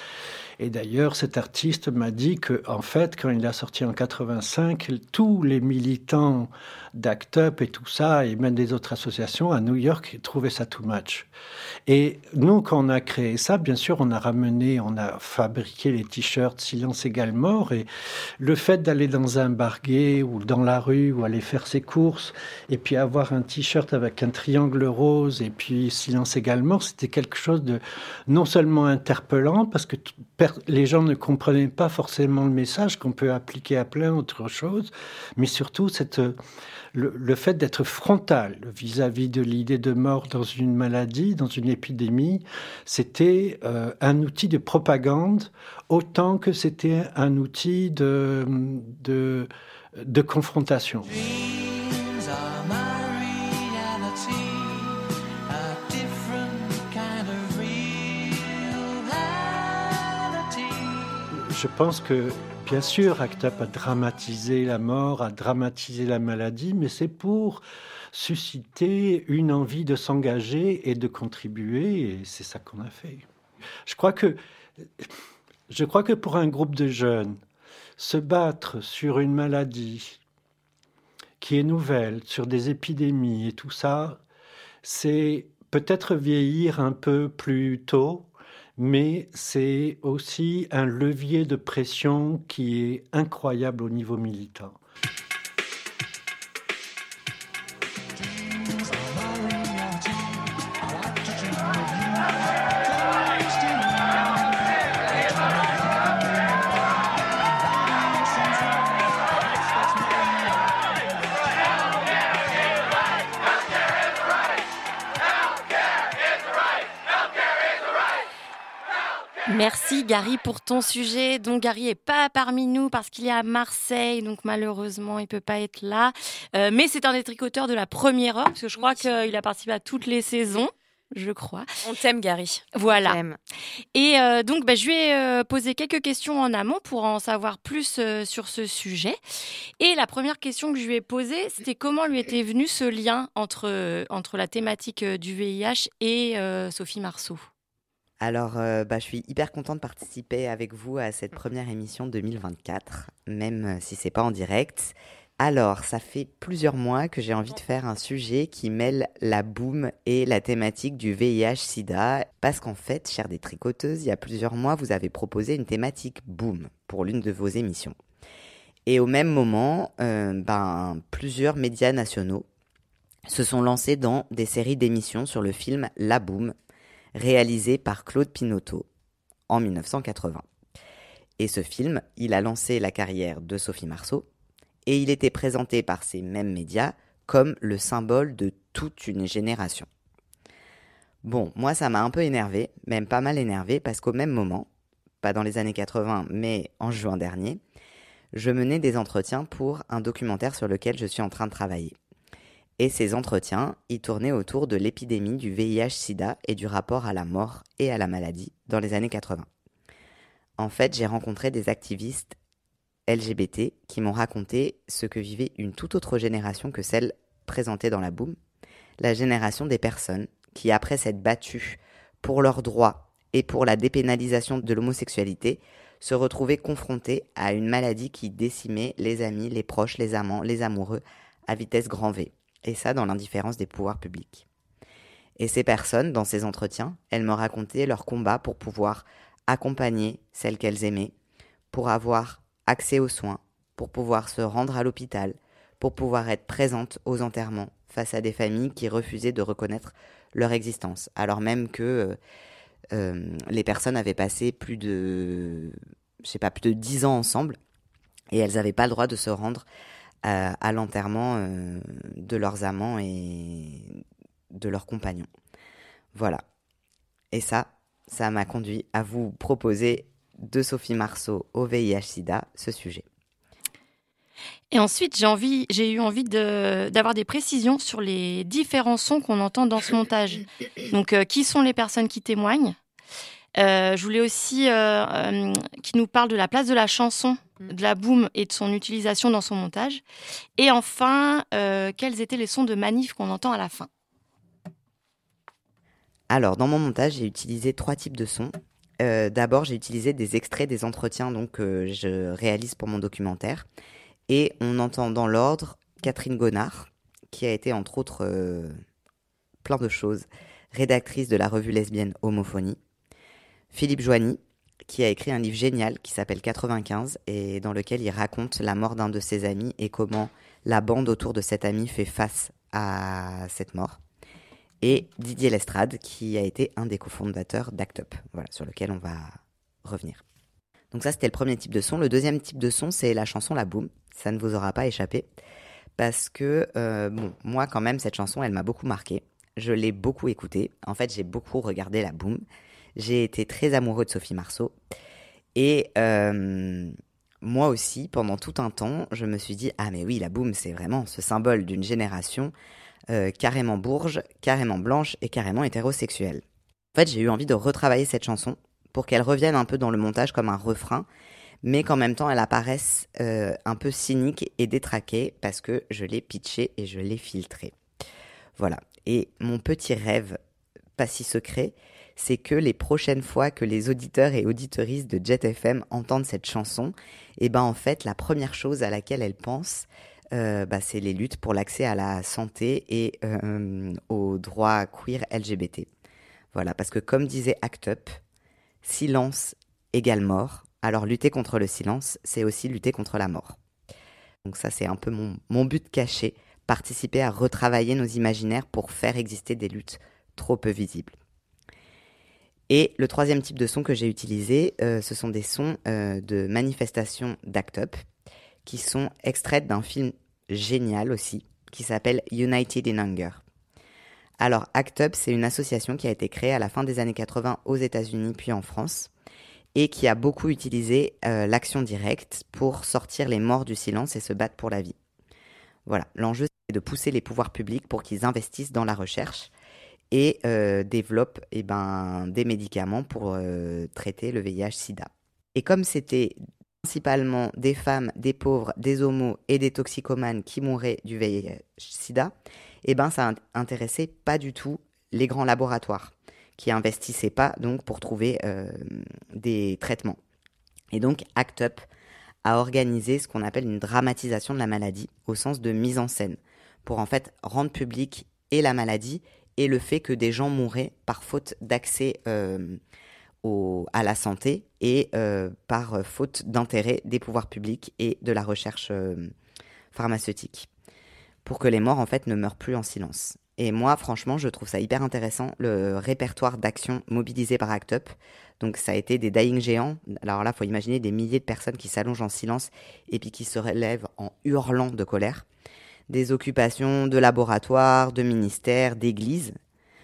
Et d'ailleurs, cet artiste m'a dit que, en fait, quand il a sorti en 85, tous les militants d'Act Up et tout ça, et même des autres associations à New York, trouvaient ça too much. Et nous, quand on a créé ça, bien sûr, on a ramené, on a fabriqué les t-shirts Silence égale mort. Et le fait d'aller dans un bar ou dans la rue ou aller faire ses courses et puis avoir un t-shirt avec un triangle rose et puis Silence égale mort, c'était quelque chose de non seulement interpellant parce que les gens ne comprenaient pas forcément le message qu'on peut appliquer à plein d'autres choses, mais surtout cette, le, le fait d'être frontal vis-à-vis de l'idée de mort dans une maladie, dans une épidémie, c'était euh, un outil de propagande autant que c'était un outil de, de, de confrontation. Je pense que, bien sûr, ACT a dramatisé la mort, a dramatisé la maladie, mais c'est pour susciter une envie de s'engager et de contribuer, et c'est ça qu'on a fait. Je crois que, je crois que pour un groupe de jeunes, se battre sur une maladie qui est nouvelle, sur des épidémies et tout ça, c'est peut-être vieillir un peu plus tôt, mais c'est aussi un levier de pression qui est incroyable au niveau militant. Merci Gary pour ton sujet. Donc Gary est pas parmi nous parce qu'il est à Marseille, donc malheureusement il peut pas être là. Euh, mais c'est un des tricoteurs de la première heure parce que je crois qu'il a participé à toutes les saisons. Je crois. On t'aime, Gary. Voilà. Et euh, donc, bah, je lui ai euh, posé quelques questions en amont pour en savoir plus euh, sur ce sujet. Et la première question que je lui ai posée, c'était comment lui était venu ce lien entre, entre la thématique du VIH et Sophie Marceau? Alors, euh, bah, je suis hyper contente de participer avec vous à cette première émission 2024, même euh, si c'est pas en direct. Alors, ça fait plusieurs mois que j'ai envie de faire un sujet qui mêle la boum et la thématique du VIH-Sida, parce qu'en fait, chère des tricoteuses, il y a plusieurs mois, vous avez proposé une thématique boum pour l'une de vos émissions. Et au même moment, euh, ben, plusieurs médias nationaux se sont lancés dans des séries d'émissions sur le film La Boum, réalisé par Claude Pinoteau en 1980. Et ce film, il a lancé la carrière de Sophie Marceau, et il était présenté par ces mêmes médias comme le symbole de toute une génération. Bon, moi ça m'a un peu énervé, même pas mal énervé, parce qu'au même moment, pas dans les années 80, mais en juin dernier, je menais des entretiens pour un documentaire sur lequel je suis en train de travailler. Et ces entretiens, ils tournaient autour de l'épidémie du VIH-Sida et du rapport à la mort et à la maladie dans les années 80. en fait, j'ai rencontré des activistes LGBT qui m'ont raconté ce que vivait une toute autre génération que celle présentée dans la boom, la génération des personnes qui, après s'être battues pour leurs droits et pour la dépénalisation de l'homosexualité, se retrouvaient confrontées à une maladie qui décimait les amis, les proches, les amants, les amoureux à vitesse grand V, et ça dans l'indifférence des pouvoirs publics. Et ces personnes, dans ces entretiens, elles me racontaient leur combat pour pouvoir accompagner celles qu'elles aimaient, pour avoir accès aux soins, pour pouvoir se rendre à l'hôpital, pour pouvoir être présente aux enterrements face à des familles qui refusaient de reconnaître leur existence, alors même que euh, euh, les personnes avaient passé plus de, je sais pas, plus de dix ans ensemble et elles n'avaient pas le droit de se rendre à, à l'enterrement euh, de leurs amants et de leurs compagnons. Voilà. Et ça, ça m'a conduit à vous proposer de Sophie Marceau au VIH-Sida ce sujet. Et ensuite, j'ai eu envie d'avoir des précisions sur les différents sons qu'on entend dans ce montage. Donc, euh, qui sont les personnes qui témoignent? Euh, Je voulais aussi euh, euh, qu'il nous parle de la place de la chanson, de la boom et de son utilisation dans son montage. Et enfin, euh, quels étaient les sons de manif qu'on entend à la fin? Alors, dans mon montage, j'ai utilisé trois types de sons. Euh, D'abord, j'ai utilisé des extraits des entretiens donc, que je réalise pour mon documentaire. Et on entend dans l'ordre Catherine Gonard, qui a été entre autres euh, plein de choses, rédactrice de la revue lesbienne Homophonie. Philippe Joigny, qui a écrit un livre génial qui s'appelle 95 et dans lequel il raconte la mort d'un de ses amis et comment la bande autour de cet ami fait face à cette mort et Didier Lestrade, qui a été un des cofondateurs d'Act Up, voilà, sur lequel on va revenir. Donc ça, c'était le premier type de son. Le deuxième type de son, c'est la chanson La Boom. Ça ne vous aura pas échappé. Parce que, euh, bon, moi, quand même, cette chanson, elle m'a beaucoup marqué. Je l'ai beaucoup écoutée. En fait, j'ai beaucoup regardé La Boom. J'ai été très amoureux de Sophie Marceau. Et euh, moi aussi, pendant tout un temps, je me suis dit, ah mais oui, La Boom, c'est vraiment ce symbole d'une génération euh, carrément bourge, carrément blanche et carrément hétérosexuelle. En fait, j'ai eu envie de retravailler cette chanson pour qu'elle revienne un peu dans le montage comme un refrain, mais qu'en même temps elle apparaisse euh, un peu cynique et détraquée parce que je l'ai pitchée et je l'ai filtrée. Voilà. Et mon petit rêve, pas si secret, c'est que les prochaines fois que les auditeurs et auditeuristes de Jet FM entendent cette chanson, et ben en fait la première chose à laquelle elles pensent, euh, bah, c'est les luttes pour l'accès à la santé et euh, aux droits queer LGBT. Voilà, parce que comme disait Act Up, silence égale mort. Alors lutter contre le silence, c'est aussi lutter contre la mort. Donc ça, c'est un peu mon but caché, participer à retravailler nos imaginaires pour faire exister des luttes trop peu visibles. Et le troisième type de son que j'ai utilisé, euh, ce sont des sons euh, de manifestations d'Act Up, qui sont extraites d'un film génial aussi, qui s'appelle United in Hunger. Alors, ACT UP, c'est une association qui a été créée à la fin des années 80 aux États-Unis puis en France, et qui a beaucoup utilisé euh, l'action directe pour sortir les morts du silence et se battre pour la vie. Voilà, l'enjeu, c'est de pousser les pouvoirs publics pour qu'ils investissent dans la recherche et euh, développent eh ben, des médicaments pour euh, traiter le VIH-Sida. Et comme c'était principalement des femmes, des pauvres, des homos et des toxicomanes qui mouraient du VIH-Sida, eh ben ça intéressait pas du tout les grands laboratoires qui investissaient pas donc pour trouver euh, des traitements. Et donc ACT UP a organisé ce qu'on appelle une dramatisation de la maladie au sens de mise en scène pour en fait rendre public et la maladie et le fait que des gens mouraient par faute d'accès euh, à la santé et euh, par faute d'intérêt des pouvoirs publics et de la recherche euh, pharmaceutique. Pour que les morts, en fait, ne meurent plus en silence. Et moi, franchement, je trouve ça hyper intéressant, le répertoire d'actions mobilisé par ACT UP. Donc, ça a été des dying géants. Alors là, faut imaginer des milliers de personnes qui s'allongent en silence et puis qui se relèvent en hurlant de colère. Des occupations de laboratoires, de ministères, d'églises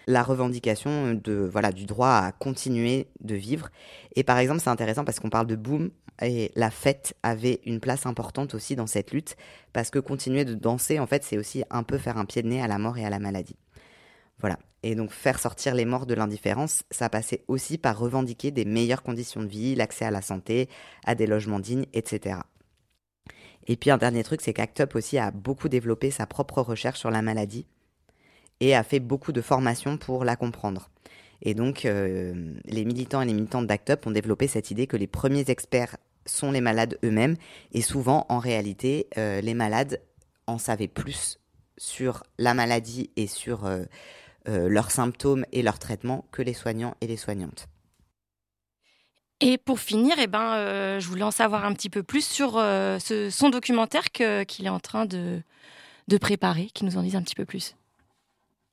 la revendication de voilà du droit à continuer de vivre. Et par exemple, c'est intéressant parce qu'on parle de boom et la fête avait une place importante aussi dans cette lutte parce que continuer de danser, en fait, c'est aussi un peu faire un pied de nez à la mort et à la maladie. Voilà. Et donc faire sortir les morts de l'indifférence, ça passait aussi par revendiquer des meilleures conditions de vie, l'accès à la santé, à des logements dignes, etc. Et puis un dernier truc, c'est qu'ACT UP aussi a beaucoup développé sa propre recherche sur la maladie et a fait beaucoup de formations pour la comprendre. Et donc euh, les militants et les militantes d'ACT UP ont développé cette idée que les premiers experts sont les malades eux-mêmes et souvent en réalité euh, les malades en savaient plus sur la maladie et sur euh, euh, leurs symptômes et leurs traitements que les soignants et les soignantes. Et pour finir, eh ben, euh, je voulais en savoir un petit peu plus sur euh, son documentaire qu'il est en train de, de préparer, qui nous en dise un petit peu plus.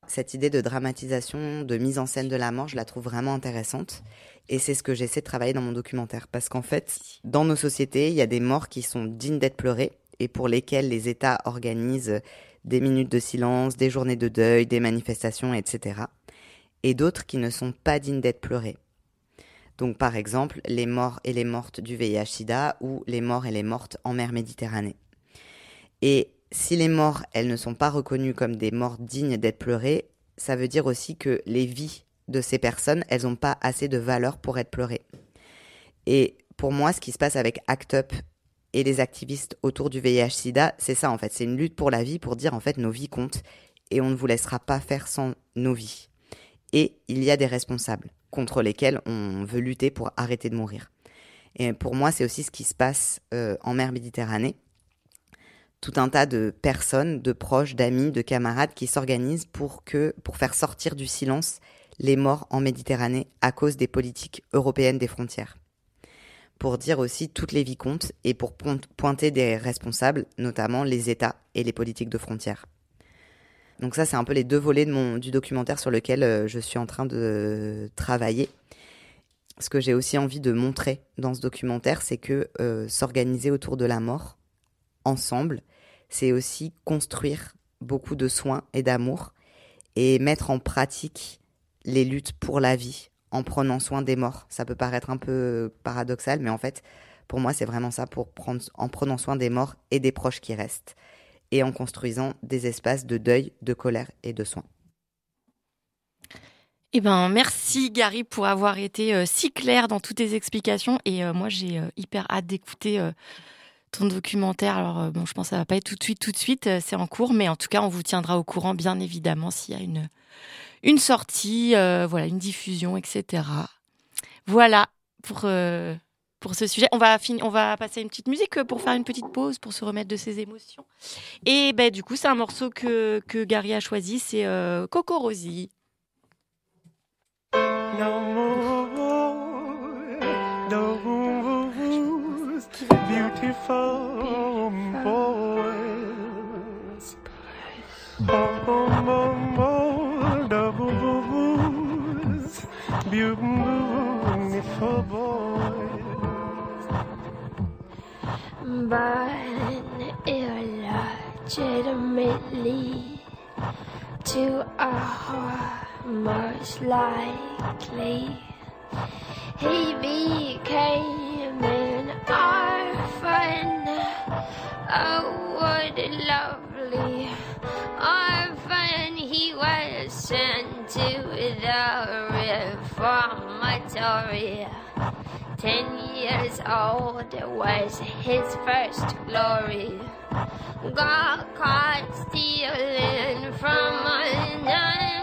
Cette idée de dramatisation, de mise en scène de la mort, je la trouve vraiment intéressante. Et c'est ce que j'essaie de travailler dans mon documentaire. Parce qu'en fait, dans nos sociétés, il y a des morts qui sont dignes d'être pleurées et pour lesquelles les États organisent des minutes de silence, des journées de deuil, des manifestations, etc. Et d'autres qui ne sont pas dignes d'être pleurées. Donc par exemple, les morts et les mortes du VIH-Sida ou les morts et les mortes en mer Méditerranée. Et si les morts, elles ne sont pas reconnues comme des morts dignes d'être pleurées, ça veut dire aussi que les vies de ces personnes, elles n'ont pas assez de valeur pour être pleurées. Et pour moi, ce qui se passe avec ACT UP et les activistes autour du VIH-Sida, c'est ça en fait, c'est une lutte pour la vie, pour dire en fait nos vies comptent et on ne vous laissera pas faire sans nos vies. Et il y a des responsables contre lesquels on veut lutter pour arrêter de mourir. Et pour moi, c'est aussi ce qui se passe euh, en mer Méditerranée tout un tas de personnes, de proches, d'amis, de camarades qui s'organisent pour faire sortir du silence les morts en Méditerranée à cause des politiques européennes des frontières. Pour dire aussi toutes les vies comptent et pour pointer des responsables, notamment les États et les politiques de frontières. Donc ça, c'est un peu les deux volets du documentaire sur lequel euh, je suis en train de travailler. Ce que j'ai aussi envie de montrer dans ce documentaire, c'est que euh, s'organiser autour de la mort, ensemble, c'est aussi construire beaucoup de soins et d'amour et mettre en pratique les luttes pour la vie en prenant soin des morts. Ça peut paraître un peu paradoxal, mais en fait, pour moi, c'est vraiment ça, pour prendre, en prenant soin des morts et des proches qui restent, et en construisant des espaces de deuil, de colère et de soins. Eh ben, merci Gary pour avoir été euh, si clair dans toutes tes explications. Et euh, moi, j'ai euh, hyper hâte d'écouter ton documentaire. Alors, bon, je pense que ça va pas être tout de suite, tout de suite. c'est en cours, mais en tout cas, on vous tiendra au courant, bien évidemment, s'il y a une une sortie, voilà, une diffusion, etc. Voilà pour pour ce sujet. On va on va passer une petite musique euh, pour faire une petite pause, pour se remettre de ses émotions. Et ben, du coup, c'est un morceau que que Gary a choisi, c'est euh, Coco Rosie. But illegitimately to a heart most likely he became an orphan oh what a lovely orphan he was sent to the reformatory Ten years old was his first glory. Got caught stealing from a nun.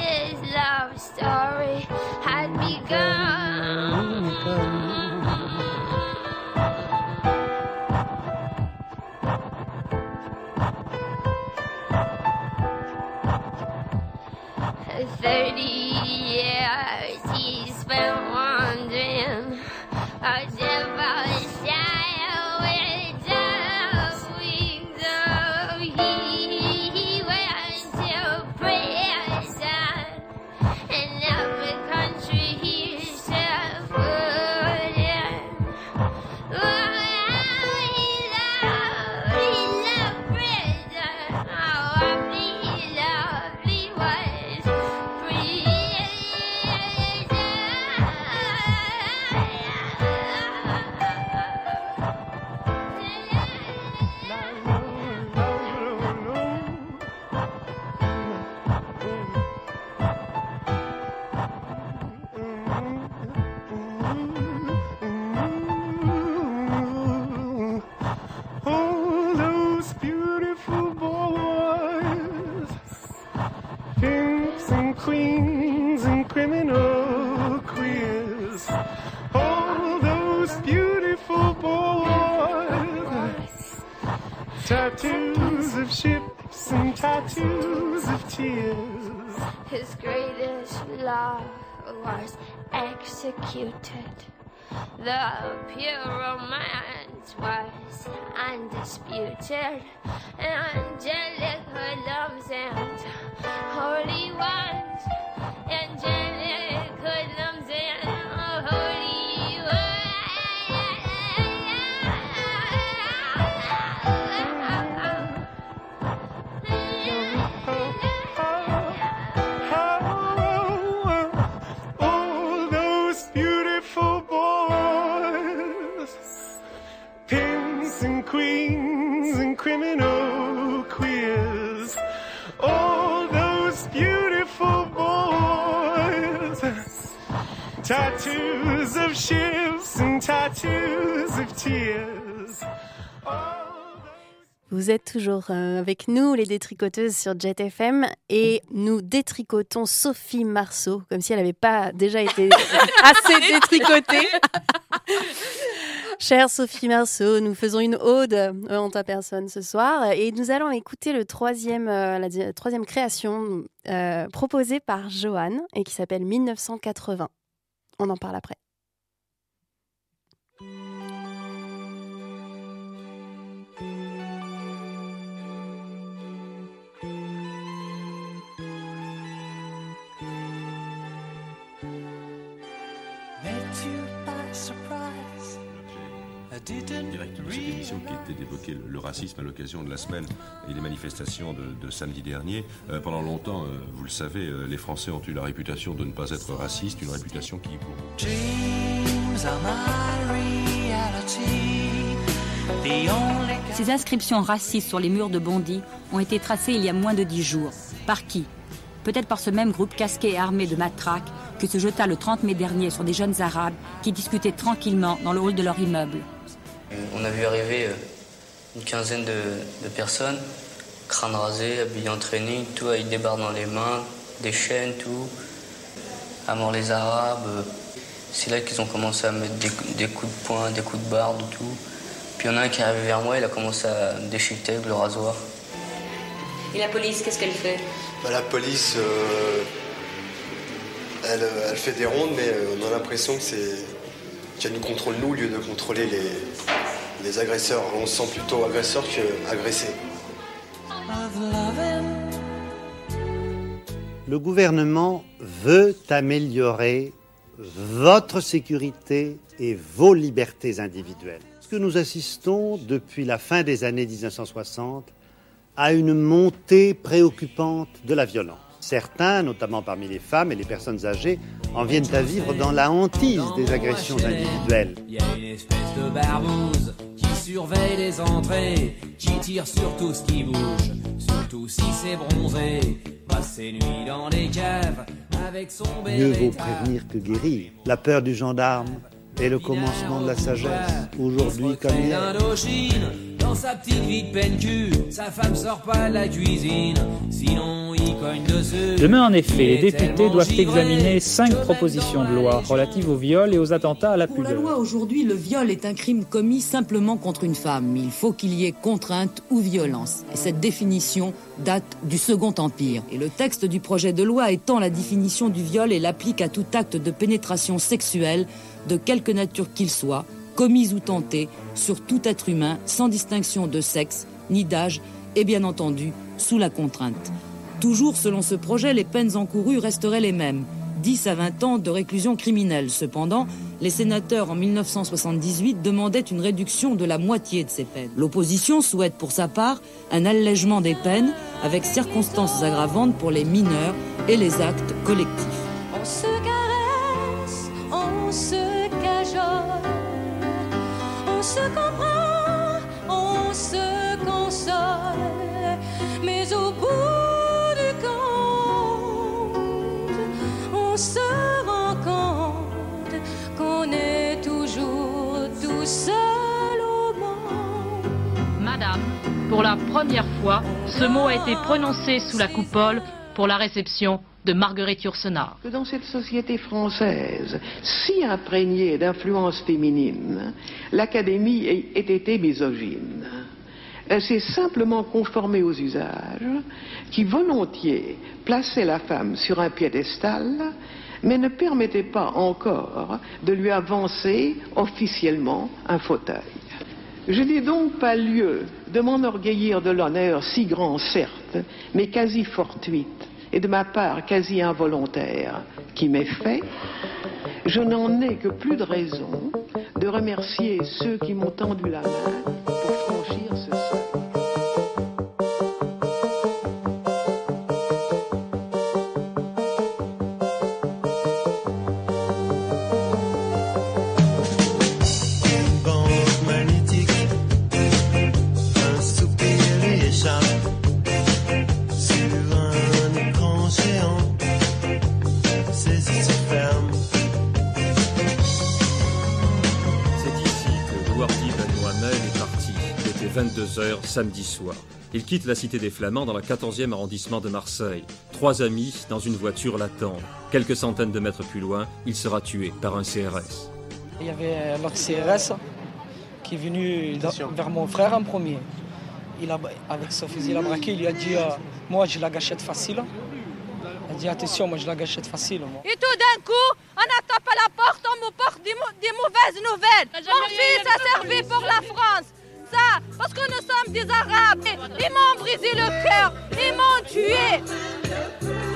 His love story had begun. Thirty years he spent wandering a devil's executed. The pure romance was undisputed. Angelic hoodlums and holy ones. Angelic hoodlums and queers. All those beautiful boys, tattoos of ships and tattoos of tears. Vous êtes toujours euh, avec nous, les détricoteuses sur Jet FM, et nous détricotons Sophie Marceau, comme si elle n'avait pas déjà été [laughs] assez détricotée. Chère Sophie Marceau, nous faisons une ode euh, en ta personne ce soir, et nous allons écouter euh, la troisième création euh, proposée par Joanne, et qui s'appelle 1980. On en parle après. Direct de cette émission qui était d'évoquer le, le racisme à l'occasion de la semaine et des manifestations de, de samedi dernier. Euh, pendant longtemps, euh, vous le savez, euh, les Français ont eu la réputation de ne pas être racistes, une réputation qui, pour Ces inscriptions racistes sur les murs de Bondy ont été tracées il y a moins de dix jours. Par qui? Peut-être par ce même groupe casqué et armé de matraques que se jeta le 30 mai dernier sur des jeunes arabes qui discutaient tranquillement dans le hall de leur immeuble. On a vu arriver euh, une quinzaine de, de personnes, crâne rasé, habillés en training, tout avec des barres dans les mains, des chaînes, tout. À mort les Arabes. euh, C'est là qu'ils ont commencé à mettre des, coups- des coups de poing, des coups de barde et tout. Puis il y en a un qui est arrivé vers moi, il a commencé à me déchiqueter avec le rasoir. Et la police, qu'est-ce qu'elle fait? Bah, la police, euh, elle, euh, elle fait des rondes, mais euh, on a l'impression que c'est qu'elle nous contrôle nous au lieu de contrôler les, les agresseurs. On se sent plutôt agresseur of loving. Le gouvernement veut améliorer votre sécurité et vos libertés individuelles. Ce que nous assistons depuis la fin des années 1960 à une montée préoccupante de la violence. Certains, notamment parmi les femmes et les personnes âgées, en viennent à vivre dans la hantise des agressions individuelles. Il y a une espèce de barbouze qui surveille les entrées, qui tire sur tout ce qui bouge, surtout si c'est bronzé. Passe ses nuits dans les caves avec son Mieux vaut prévenir que guérir. La peur du gendarme est le commencement de la sagesse, aujourd'hui comme hier. d'Indochine, dans sa petite vie de peine cul, sa femme sort pas de la cuisine, sinon il cogne dessus. Demain, en effet, les députés doivent givré examiner cinq propositions de loi relatives au viol et aux attentats à la Pour la pudeur. loi aujourd'hui, le viol est un crime commis simplement contre une femme. Il faut qu'il y ait contrainte ou violence. Et cette définition date du Second Empire. Et le texte du projet de loi étend la définition du viol et l'applique à tout acte de pénétration sexuelle, de quelque nature qu'il soit, commis ou tenté, sur tout être humain, sans distinction de sexe ni d'âge, et bien entendu, sous la contrainte. Toujours selon ce projet, les peines encourues resteraient les mêmes. 10 à 20 ans de réclusion criminelle. Cependant, les sénateurs en 1978 demandaient une réduction de la moitié de ces peines. L'opposition souhaite pour sa part un allègement des peines avec circonstances aggravantes pour les mineurs et les actes collectifs. Se comprend, on se console, mais au bout du compte, on se rend compte qu'on est toujours tout seul au monde. Madame, pour la première fois, ce mot a été prononcé sous la coupole pour la réception de Marguerite Yourcenar. que dans cette société française, si imprégnée d'influences féminines, l'Académie ait été misogyne. Elle s'est simplement conformée aux usages qui volontiers plaçaient la femme sur un piédestal, mais ne permettaient pas encore de lui avancer officiellement un fauteuil. Je n'ai donc pas lieu de m'enorgueillir de l'honneur si grand, certes, mais quasi fortuite, et de ma part quasi involontaire, qui m'est fait. Je n'en ai que plus de raison de remercier ceux qui m'ont tendu la main pour franchir ce samedi soir. Il quitte la cité des Flamands dans le 14e arrondissement de Marseille. Trois amis dans une voiture l'attendent. Quelques centaines de mètres plus loin, il sera tué par un CRS. Il y avait euh, l'autre CRS qui est venu dans- vers mon frère en premier. Il a, avec son fusil, il a braqué, il lui a dit euh, Moi, j'ai la gâchette facile. Il a dit Attention, moi, j'ai la gâchette facile. moi. Et tout d'un coup, on a tapé à la porte, on me porte des, des mauvaises nouvelles. Mon fils a servi pour la France. Parce que nous sommes des Arabes. Ils m'ont brisé le cœur, ils m'ont tué.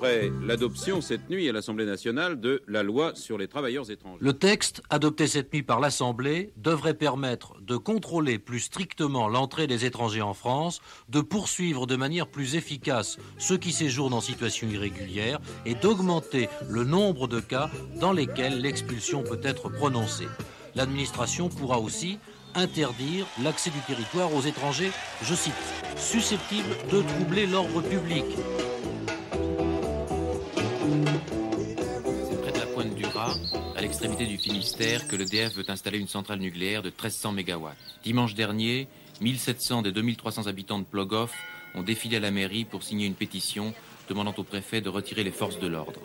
Après l'adoption cette nuit à l'Assemblée nationale de la loi sur les travailleurs étrangers. Le texte, adopté cette nuit par l'Assemblée, devrait permettre de contrôler plus strictement l'entrée des étrangers en France, de poursuivre de manière plus efficace ceux qui séjournent en situation irrégulière et d'augmenter le nombre de cas dans lesquels l'expulsion peut être prononcée. L'administration pourra aussi interdire l'accès du territoire aux étrangers, je cite, susceptibles de troubler l'ordre public. À l'extrémité du Finistère, que l'EDF veut installer une centrale nucléaire de 1300 MW. Dimanche dernier, 1700 des 2300 habitants de Plogoff ont défilé à la mairie pour signer une pétition demandant au préfet de retirer les forces de l'ordre.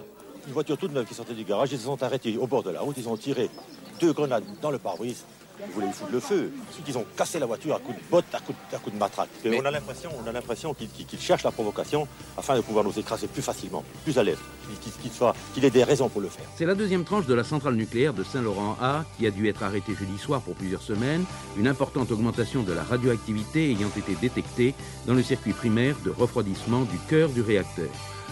Une voiture toute neuve qui sortait du garage, ils se sont arrêtés au bord de la route, ils ont tiré deux grenades dans le pare-brise. Ils voulaient foutre le feu? Ensuite, ils ont cassé la voiture à coups de botte, à coups de, à coups de matraque. Mais- On a l'impression, on a l'impression qu'ils cherchent la provocation afin de pouvoir nous écraser plus facilement, plus à l'aise, qu'il qu'il soit- qu'il ait des raisons pour le faire. C'est la deuxième tranche de la centrale nucléaire de Saint-Laurent-A qui a dû être arrêtée jeudi soir pour plusieurs semaines, une importante augmentation de la radioactivité ayant été détectée dans le circuit primaire de refroidissement du cœur du réacteur.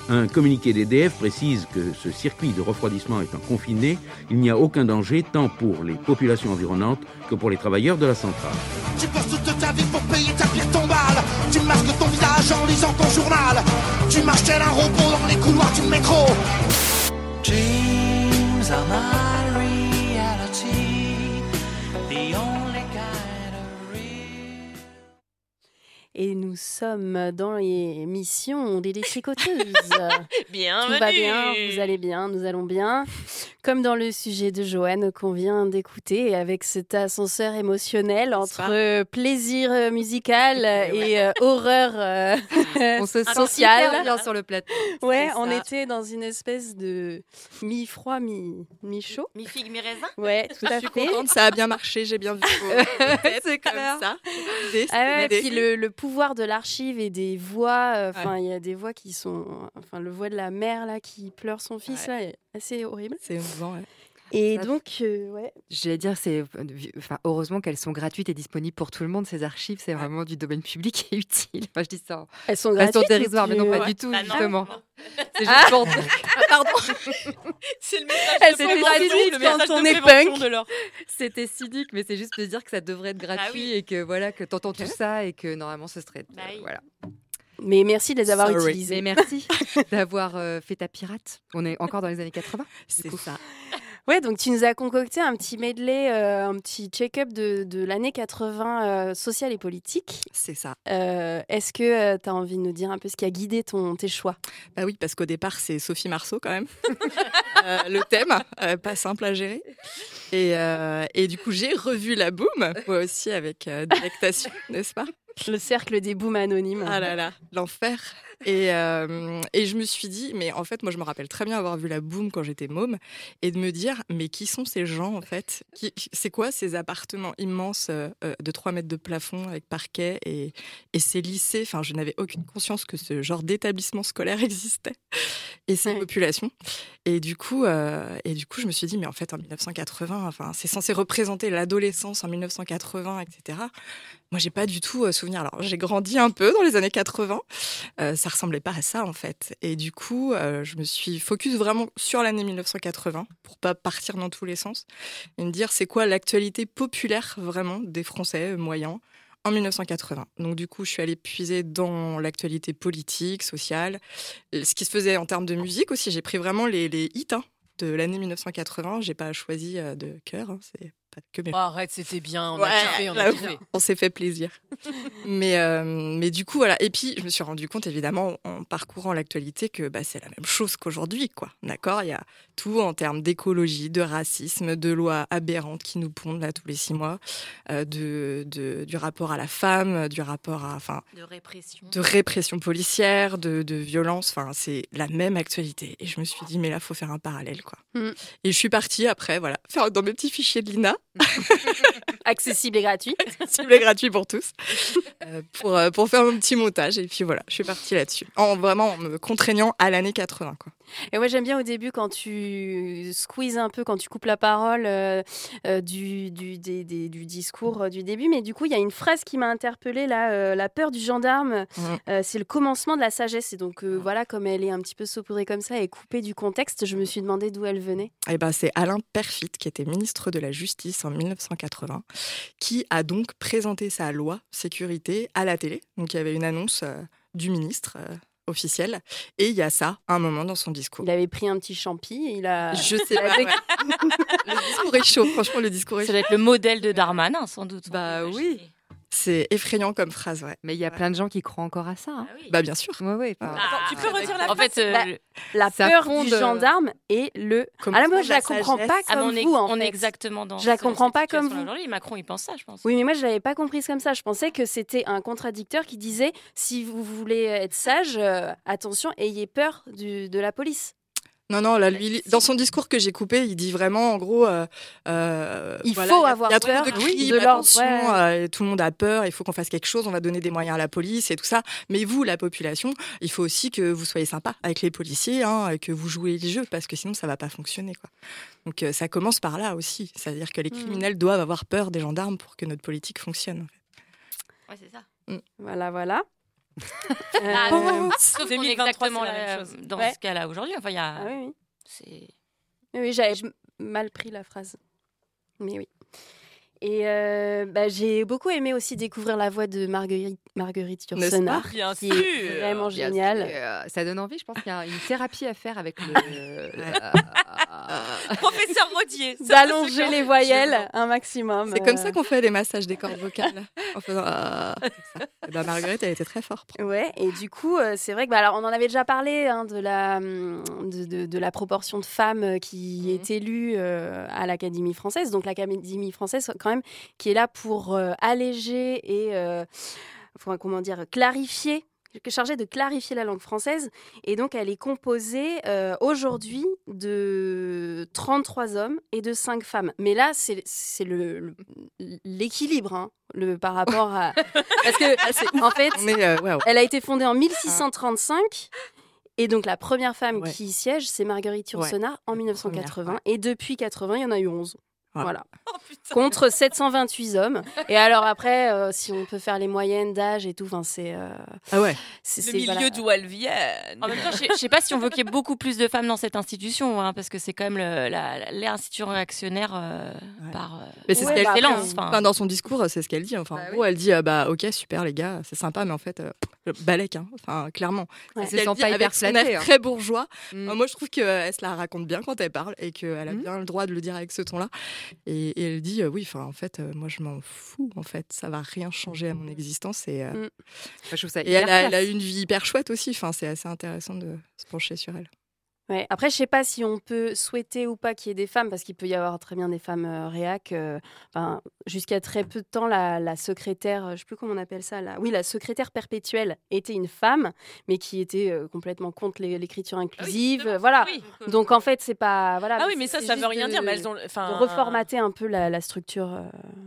Un communiqué d'EDF précise que ce circuit de refroidissement étant confiné, il n'y a aucun danger tant pour les populations environnantes que pour les travailleurs de la centrale. Tu passes toute ta vie pour payer ta pire tombale. Tu masques ton visage en lisant ton journal. Tu marches tel un robot dans les couloirs du métro. Dreams are my Et nous sommes dans l'émission des détricoteuses. [laughs] Bienvenue. Tout va bien, vous allez bien, nous allons bien. Comme dans le sujet de Joanne qu'on vient d'écouter, avec cet ascenseur émotionnel entre plaisir euh, musical et euh, horreur [laughs] euh, On se sent sociale. bien sur le plateau. [laughs] Ouais, on ça. était dans une espèce de mi-froid, mi- mi-chaud. Mi-figue, mi-raisin Ouais, tout à Je suis fait. contente, ça a bien marché, j'ai bien vu. C'est comme ça. Ah ouais, Des- puis le, le pouvoir de l'archive et des voix, euh, enfin il y a des voix qui sont, enfin le voix de la mère là qui pleure son fils là, est assez horrible. C'est émouvant, ouais. Et Ça- donc euh, ouais. J'allais dire, c'est, enfin, heureusement qu'elles sont gratuites et disponibles pour tout le monde. Ces archives, c'est vraiment du domaine public et [laughs] utile. Enfin, je dis ça. Elles sont gratuites ou dérisoire, mais non, pas du tout, Bah justement. C'est Ah. juste pour [laughs] dire. Pardon. C'est le message Elle de prévention, quand on de est punk. C'était cynique, mais c'est juste de dire que ça devrait être Ah gratuit et que voilà, que t'entends tout ça et que normalement ce serait. Bah euh, voilà. Mais merci de les avoir Sorry. utilisés. Mais merci [laughs] d'avoir euh, fait ta pirate. On est encore dans les années 80. C'est ça. Ouais, donc tu nous as concocté un petit medley, euh, un petit check-up de, de l'année 80 euh, sociale et politique. C'est ça. Euh, Est-ce que tu as envie de nous dire un peu ce qui a guidé ton, tes choix? Bah oui, parce qu'au départ, c'est Sophie Marceau quand même. [laughs] Euh, le thème, euh, pas simple à gérer. Et, euh, et du coup, j'ai revu la boom, moi aussi, avec euh, délectation, [laughs] n'est-ce pas? Le cercle des booms anonymes. Ah là là, l'enfer. Et, euh, et je me suis dit, mais en fait, moi, je me rappelle très bien avoir vu la boom quand j'étais môme et de me dire, mais qui sont ces gens, en fait? Qui- C'est quoi ces appartements immenses euh, euh, de 3 mètres de plafond avec parquet et, et ces lycées? Enfin, je n'avais aucune conscience que ce genre d'établissement scolaire [laughs] existait et ces populations. Et du, coup, euh, et du coup, je me suis dit, mais en fait, en 1980, enfin, c'est censé représenter l'adolescence en 1980, etc. Moi, j'ai pas du tout euh, souvenir. Alors, j'ai grandi un peu dans les années 80. Euh, ça ressemblait pas à ça, en fait. Et du coup, euh, je me suis focus vraiment sur l'année 1980 pour pas partir dans tous les sens et me dire c'est quoi l'actualité populaire vraiment des Français euh, moyens en 1980. Donc du coup, je suis allée puiser dans l'actualité politique, sociale, ce qui se faisait en termes de musique aussi. J'ai pris vraiment les, hits hein, de l'année 1980. J'ai pas choisi de cœur, hein, c'est pas que mes Oh, arrête, c'était bien, on a kiffé, on a là, kiffé. on s'est fait plaisir. [laughs] mais, euh, mais du coup, voilà. Et puis, je me suis rendu compte, évidemment, en parcourant l'actualité, que bah, c'est la même chose qu'aujourd'hui, quoi. D'accord? Il y a tout en termes d'écologie, de racisme, de lois aberrantes qui nous pondent là tous les six mois, euh, de, de- du rapport à la femme, du rapport à. Enfin, De répression. de répression policière, de, de violence. Enfin, c'est la même actualité. Et je me suis dit, mais là, faut faire un parallèle, quoi. Mm. Et je suis partie après, voilà, faire dans mes petits fichiers de l'INA. [laughs] Accessible et gratuit. Accessible et gratuit pour tous. Euh, pour, euh, pour faire mon petit montage. Et puis voilà, je suis partie là-dessus. En vraiment en me contraignant à l'année 80, quoi. Et moi, j'aime bien au début quand tu squeezes un peu, quand tu coupes la parole euh, du, du, des- des- du discours du début. Mais du coup, il y a une phrase qui m'a interpellée là euh, la peur du gendarme, euh, c'est le commencement de la sagesse. Et donc, euh, voilà, comme elle est un petit peu saupoudrée comme ça et coupée du contexte, je me suis demandé d'où elle venait. Eh ben, c'est Alain Perfit, qui était ministre de la Justice en 1980, qui a donc présenté sa loi sécurité à la télé. Donc il y avait une annonce euh, du ministre euh, officiel. Et il y a ça, un moment dans son discours. Il avait pris un petit champi et il a. [laughs] Je sais pas. Ouais. [laughs] le discours est chaud, franchement, le discours est Ça doit être le modèle de Darmanin, sans doute. Bah oui. C'est effrayant comme phrase, ouais. Mais il y a plein de gens qui croient encore à ça. hein. Bah bien sûr. Ouais, ouais, enfin, tu peux redire la En fait, euh, Bah, le- la peur fonde, du euh, gendarme et le. Comme Ah là, moi, je la la comprends sagesse. pas Ah, comme on est, vous, en on est exactement dans Je la comprends pas comme vous. aujourd'hui. Macron, il pense ça, je pense. Oui, mais moi, je l'avais pas comprise comme ça. Je pensais que c'était un contradicteur qui disait si vous voulez être sage, euh, attention, ayez peur du- de la police. Non, non, là, lui, dans son discours que j'ai coupé, il dit vraiment, en gros, euh, euh, Il voilà, faut y a- avoir il y a trop peur, de oui, crimes, de attention, ouais. euh, tout le monde a peur, il faut qu'on fasse quelque chose, on va donner des moyens à la police et tout ça. Mais vous, la population, il faut aussi que vous soyez sympa avec les policiers, hein, et que vous jouez les jeux, parce que sinon, ça va pas fonctionner, quoi. Donc, euh, ça commence par là aussi. C'est-à-dire que les Mm. criminels doivent avoir peur des gendarmes pour que notre politique fonctionne. en fait. Ouais, c'est ça. Voilà, voilà. Ah, Euh, Sauf qu'on est 2023, exactement la même chose. dans Ouais. ce cas-là aujourd'hui. Enfin, il y a. Ah oui, oui. Oui, j'avais mal pris la phrase. Mais oui. Et euh, bah, j'ai beaucoup aimé aussi découvrir la voix de Marguerite, Marguerite Yourcenar, qui sûr. est vraiment géniale. sûr, euh, ça donne envie. Je pense qu'il y a une thérapie à faire avec le. [laughs] Professeur Rodier. D'allonger les voyelles un maximum. C'est comme euh. ça qu'on fait les massages des cordes vocales. en faisant. ah, comme ça. Et ben, Marguerite, elle était très forte. Ouais, et du coup, euh, c'est vrai que bah, alors, on en avait déjà parlé hein, de, la, hum, de, de- de la proportion de femmes euh, qui est élue euh, à l'Académie française. Donc l'Académie française, quand même, qui est là pour euh, alléger et, euh, comment dire, clarifier chargée de clarifier la langue française. Et donc, elle est composée euh, aujourd'hui de 33 hommes et de 5 femmes. Mais là, c'est l'équilibre hein, le, par rapport à... [laughs] Parce que, en fait, euh, ouais, ouais. elle a été fondée en 1635. Et donc, la première femme Ouais. qui y siège, c'est Marguerite Yourcenar en 1980. Et depuis 80, il y en a eu 11. Voilà. [laughs] Contre 728 hommes. Et alors après, euh, si on peut faire les moyennes d'âge et tout, enfin, c'est... euh, Ah ouais. c'est- Le c'est- milieu voilà. d'où elles viennent. En même temps, je sais- je sais pas si on veut qu'il y ait beaucoup plus de femmes dans cette institution, hein, parce que c'est quand même le- la- l'institution réactionnaire euh, par euh, Mais c'est Ouais, ce qu'elle bah. Enfin, Enfin, dans son discours, c'est ce qu'elle dit. Enfin, en gros, elle dit euh, bah ok super les gars, c'est sympa, mais en fait, euh, balèque, hein. enfin clairement. Ouais. C'est pas hyper hein. très bourgeois. Mm. Euh, moi, je trouve qu'elle se la raconte bien quand elle parle et qu'elle a Mm. bien le droit de le dire avec ce ton-là. Et, et elle dit euh, oui, enfin en fait, euh, moi je m'en fous. En fait, ça va rien changer à mon existence. Et, euh, Mm. Je trouve ça et elle, a, elle a une vie hyper chouette aussi. Enfin, c'est assez intéressant de se pencher sur elle. Ouais. Après, je sais pas si on peut souhaiter ou pas qu'il y ait des femmes, parce qu'il peut y avoir très bien des femmes euh, réac. euh, enfin, Jusqu'à très peu de temps, la, la secrétaire, euh, je sais plus comment on appelle ça, là. oui, la secrétaire perpétuelle était une femme, mais qui était euh, complètement contre l'é- l'écriture inclusive. euh, voilà. Donc en fait, c'est pas. Voilà, Ah oui, mais ça, ça veut rien de- dire, mais elles ont- enfin- de reformater un peu la, la structure.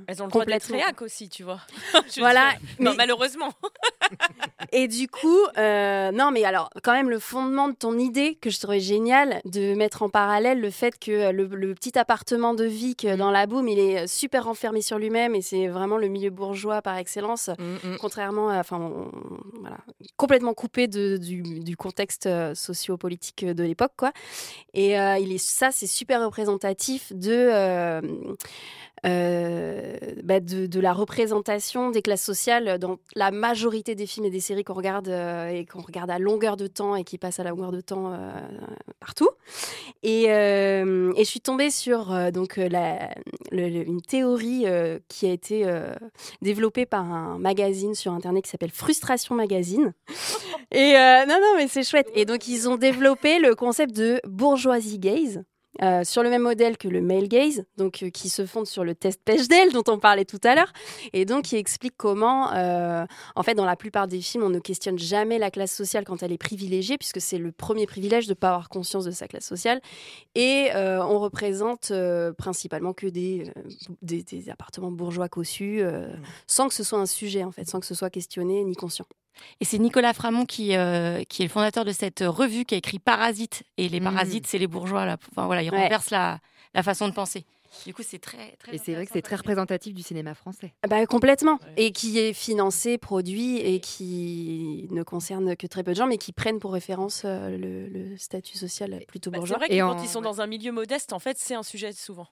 Elles ont le droit d'être complètement. réac aussi, tu vois. [laughs] Voilà. Non, mais- malheureusement. [laughs] Et du coup, non, mais alors, quand même, le fondement de ton idée, que je trouverais génial, de mettre en parallèle le fait que euh, le, le petit appartement de Vic euh, dans la boum, il est euh, super renfermé sur lui-même et c'est vraiment le milieu bourgeois par excellence, contrairement à, enfin, on- voilà, complètement coupé de- du, du contexte sociopolitique de l'époque, quoi. Et euh, il est, ça, c'est super représentatif de. euh, euh, bah, de, la représentation des classes sociales dans la majorité des films et des séries qu'on regarde euh, et qu'on regarde à longueur de temps et qui passent à la longueur de temps euh, partout. Et, je suis tombée sur donc une théorie qui a été développée par un magazine sur internet qui s'appelle Frustration Magazine. Et non, non, mais c'est chouette. Et donc, ils ont développé le concept de bourgeoisie gaze. Euh, sur le même modèle que le male gaze, donc euh, qui se fonde sur le test Bechdel dont on parlait tout à l'heure, et donc qui explique comment, euh, en fait, dans la plupart des films, on ne questionne jamais la classe sociale quand elle est privilégiée, puisque c'est le premier privilège de ne pas avoir conscience de sa classe sociale, et on représente principalement que des, des, des appartements bourgeois cossus, euh, sans que ce soit un sujet, en fait, sans que ce soit questionné ni conscient. Et c'est Nicolas Framont qui, euh, qui est le fondateur de cette revue qui a écrit Parasite. Et les Mm. parasites, c'est les bourgeois. Là. Enfin, voilà, ils Ouais. renversent la, la façon de penser. Du coup, c'est très, très Et c'est vrai que c'est très représentatif du cinéma français. Bah, complètement. Et qui est financé, produit et qui ne concerne que très peu de gens, mais qui prennent pour référence euh, le, le statut social plutôt Bah, c'est bourgeois. vrai que quand ils sont dans un milieu modeste, en fait, c'est un sujet souvent.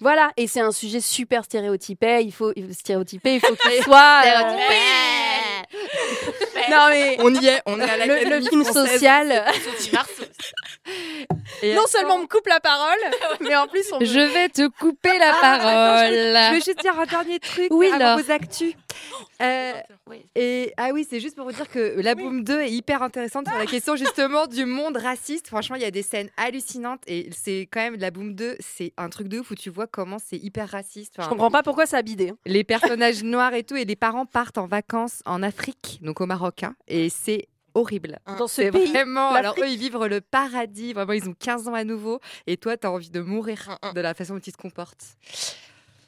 Voilà, et c'est un sujet super stéréotypé. Il faut stéréotypé, il faut qu'il [laughs] soit. euh, non mais On y est, on est à le, le film social. Et non seulement on me coupe la parole, [laughs] mais en plus on. me- Je vais te couper la Ah, parole. attends, je veux juste dire un dernier truc Oui, avant vos actus. Euh, et ah oui, c'est juste pour vous dire que la Boom 2 est hyper intéressante sur la question [laughs] justement du monde raciste. Franchement, il y a des scènes hallucinantes et c'est quand même la Boom 2, c'est un truc de ouf où tu vois comment c'est hyper raciste. Enfin, Je comprends pas pourquoi ça a bidé. hein. les personnages [laughs] noirs et tout, et les parents partent en vacances en Afrique, donc au Maroc, hein, et c'est horrible. Dans ce pays, vraiment. Alors eux, ils vivent le paradis. Vraiment, ils ont 15 ans à nouveau, et toi, tu as envie de mourir de la façon dont ils se comportent.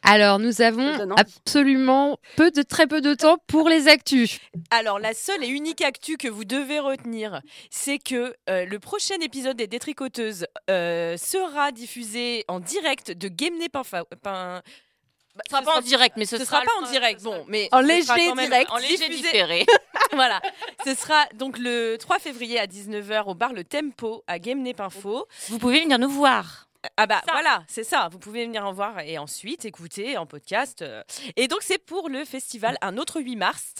Alors, nous avons absolument peu de très peu de temps pour les actus. Alors, la seule et unique actu que vous devez retenir, c'est que euh, le prochain épisode des Détricoteuses euh, sera diffusé en direct de Gamené Pinfa. Pin... Bah, sera pas en direct, mais ce ce sera sera pas le- en direct. Bon, mais En ce léger sera quand même direct, en léger diffusé. différé. [laughs] voilà. Ce sera donc le 3 février à 19h au bar Le Tempo à Gamené Pinfo. Vous pouvez venir nous voir. Ah bah voilà, c'est ça. Vous pouvez venir en voir et ensuite écouter en podcast. euh. Et donc c'est pour le festival Un autre 8 mars.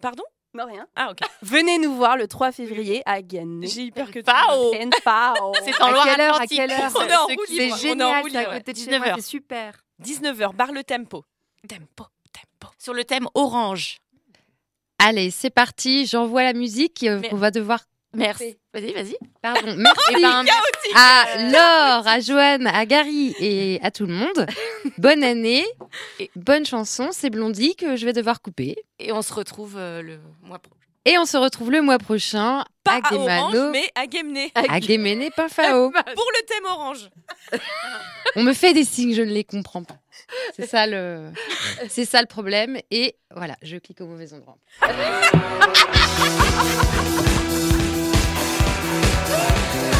Pardon? Non, rien. Ah ok. [laughs] Venez nous voir le 3 février à Gagné. J'ai eu peur que tu Pao. Pao. C'est en À quelle heure À Loire-Atlantique. quelle heure On est en C'est roue génial, c'est à libre, côté de chez 19 moi, heures. c'est super. 19h, bar Le Tempo. Tempo. Sur le thème orange. Allez, c'est parti, j'envoie la musique. Mais- On va devoir. Merci. Vas-y, vas-y. Pardon, merci [laughs] ben, à Laure, à Joanne, à Gary et à tout le monde. [laughs] Bonne année, et bonne chanson, c'est Blondie que je vais devoir couper. Et on se retrouve euh, le mois prochain. Et on se retrouve le mois prochain Pas à à Orange, Guémano, mais à Guémené. à Guémené, Pinfao. [laughs] Pour le thème orange. On me fait des signes, je ne les comprends pas. C'est ça le, c'est ça le problème. Et voilà, je clique au mauvais endroit. Yeah.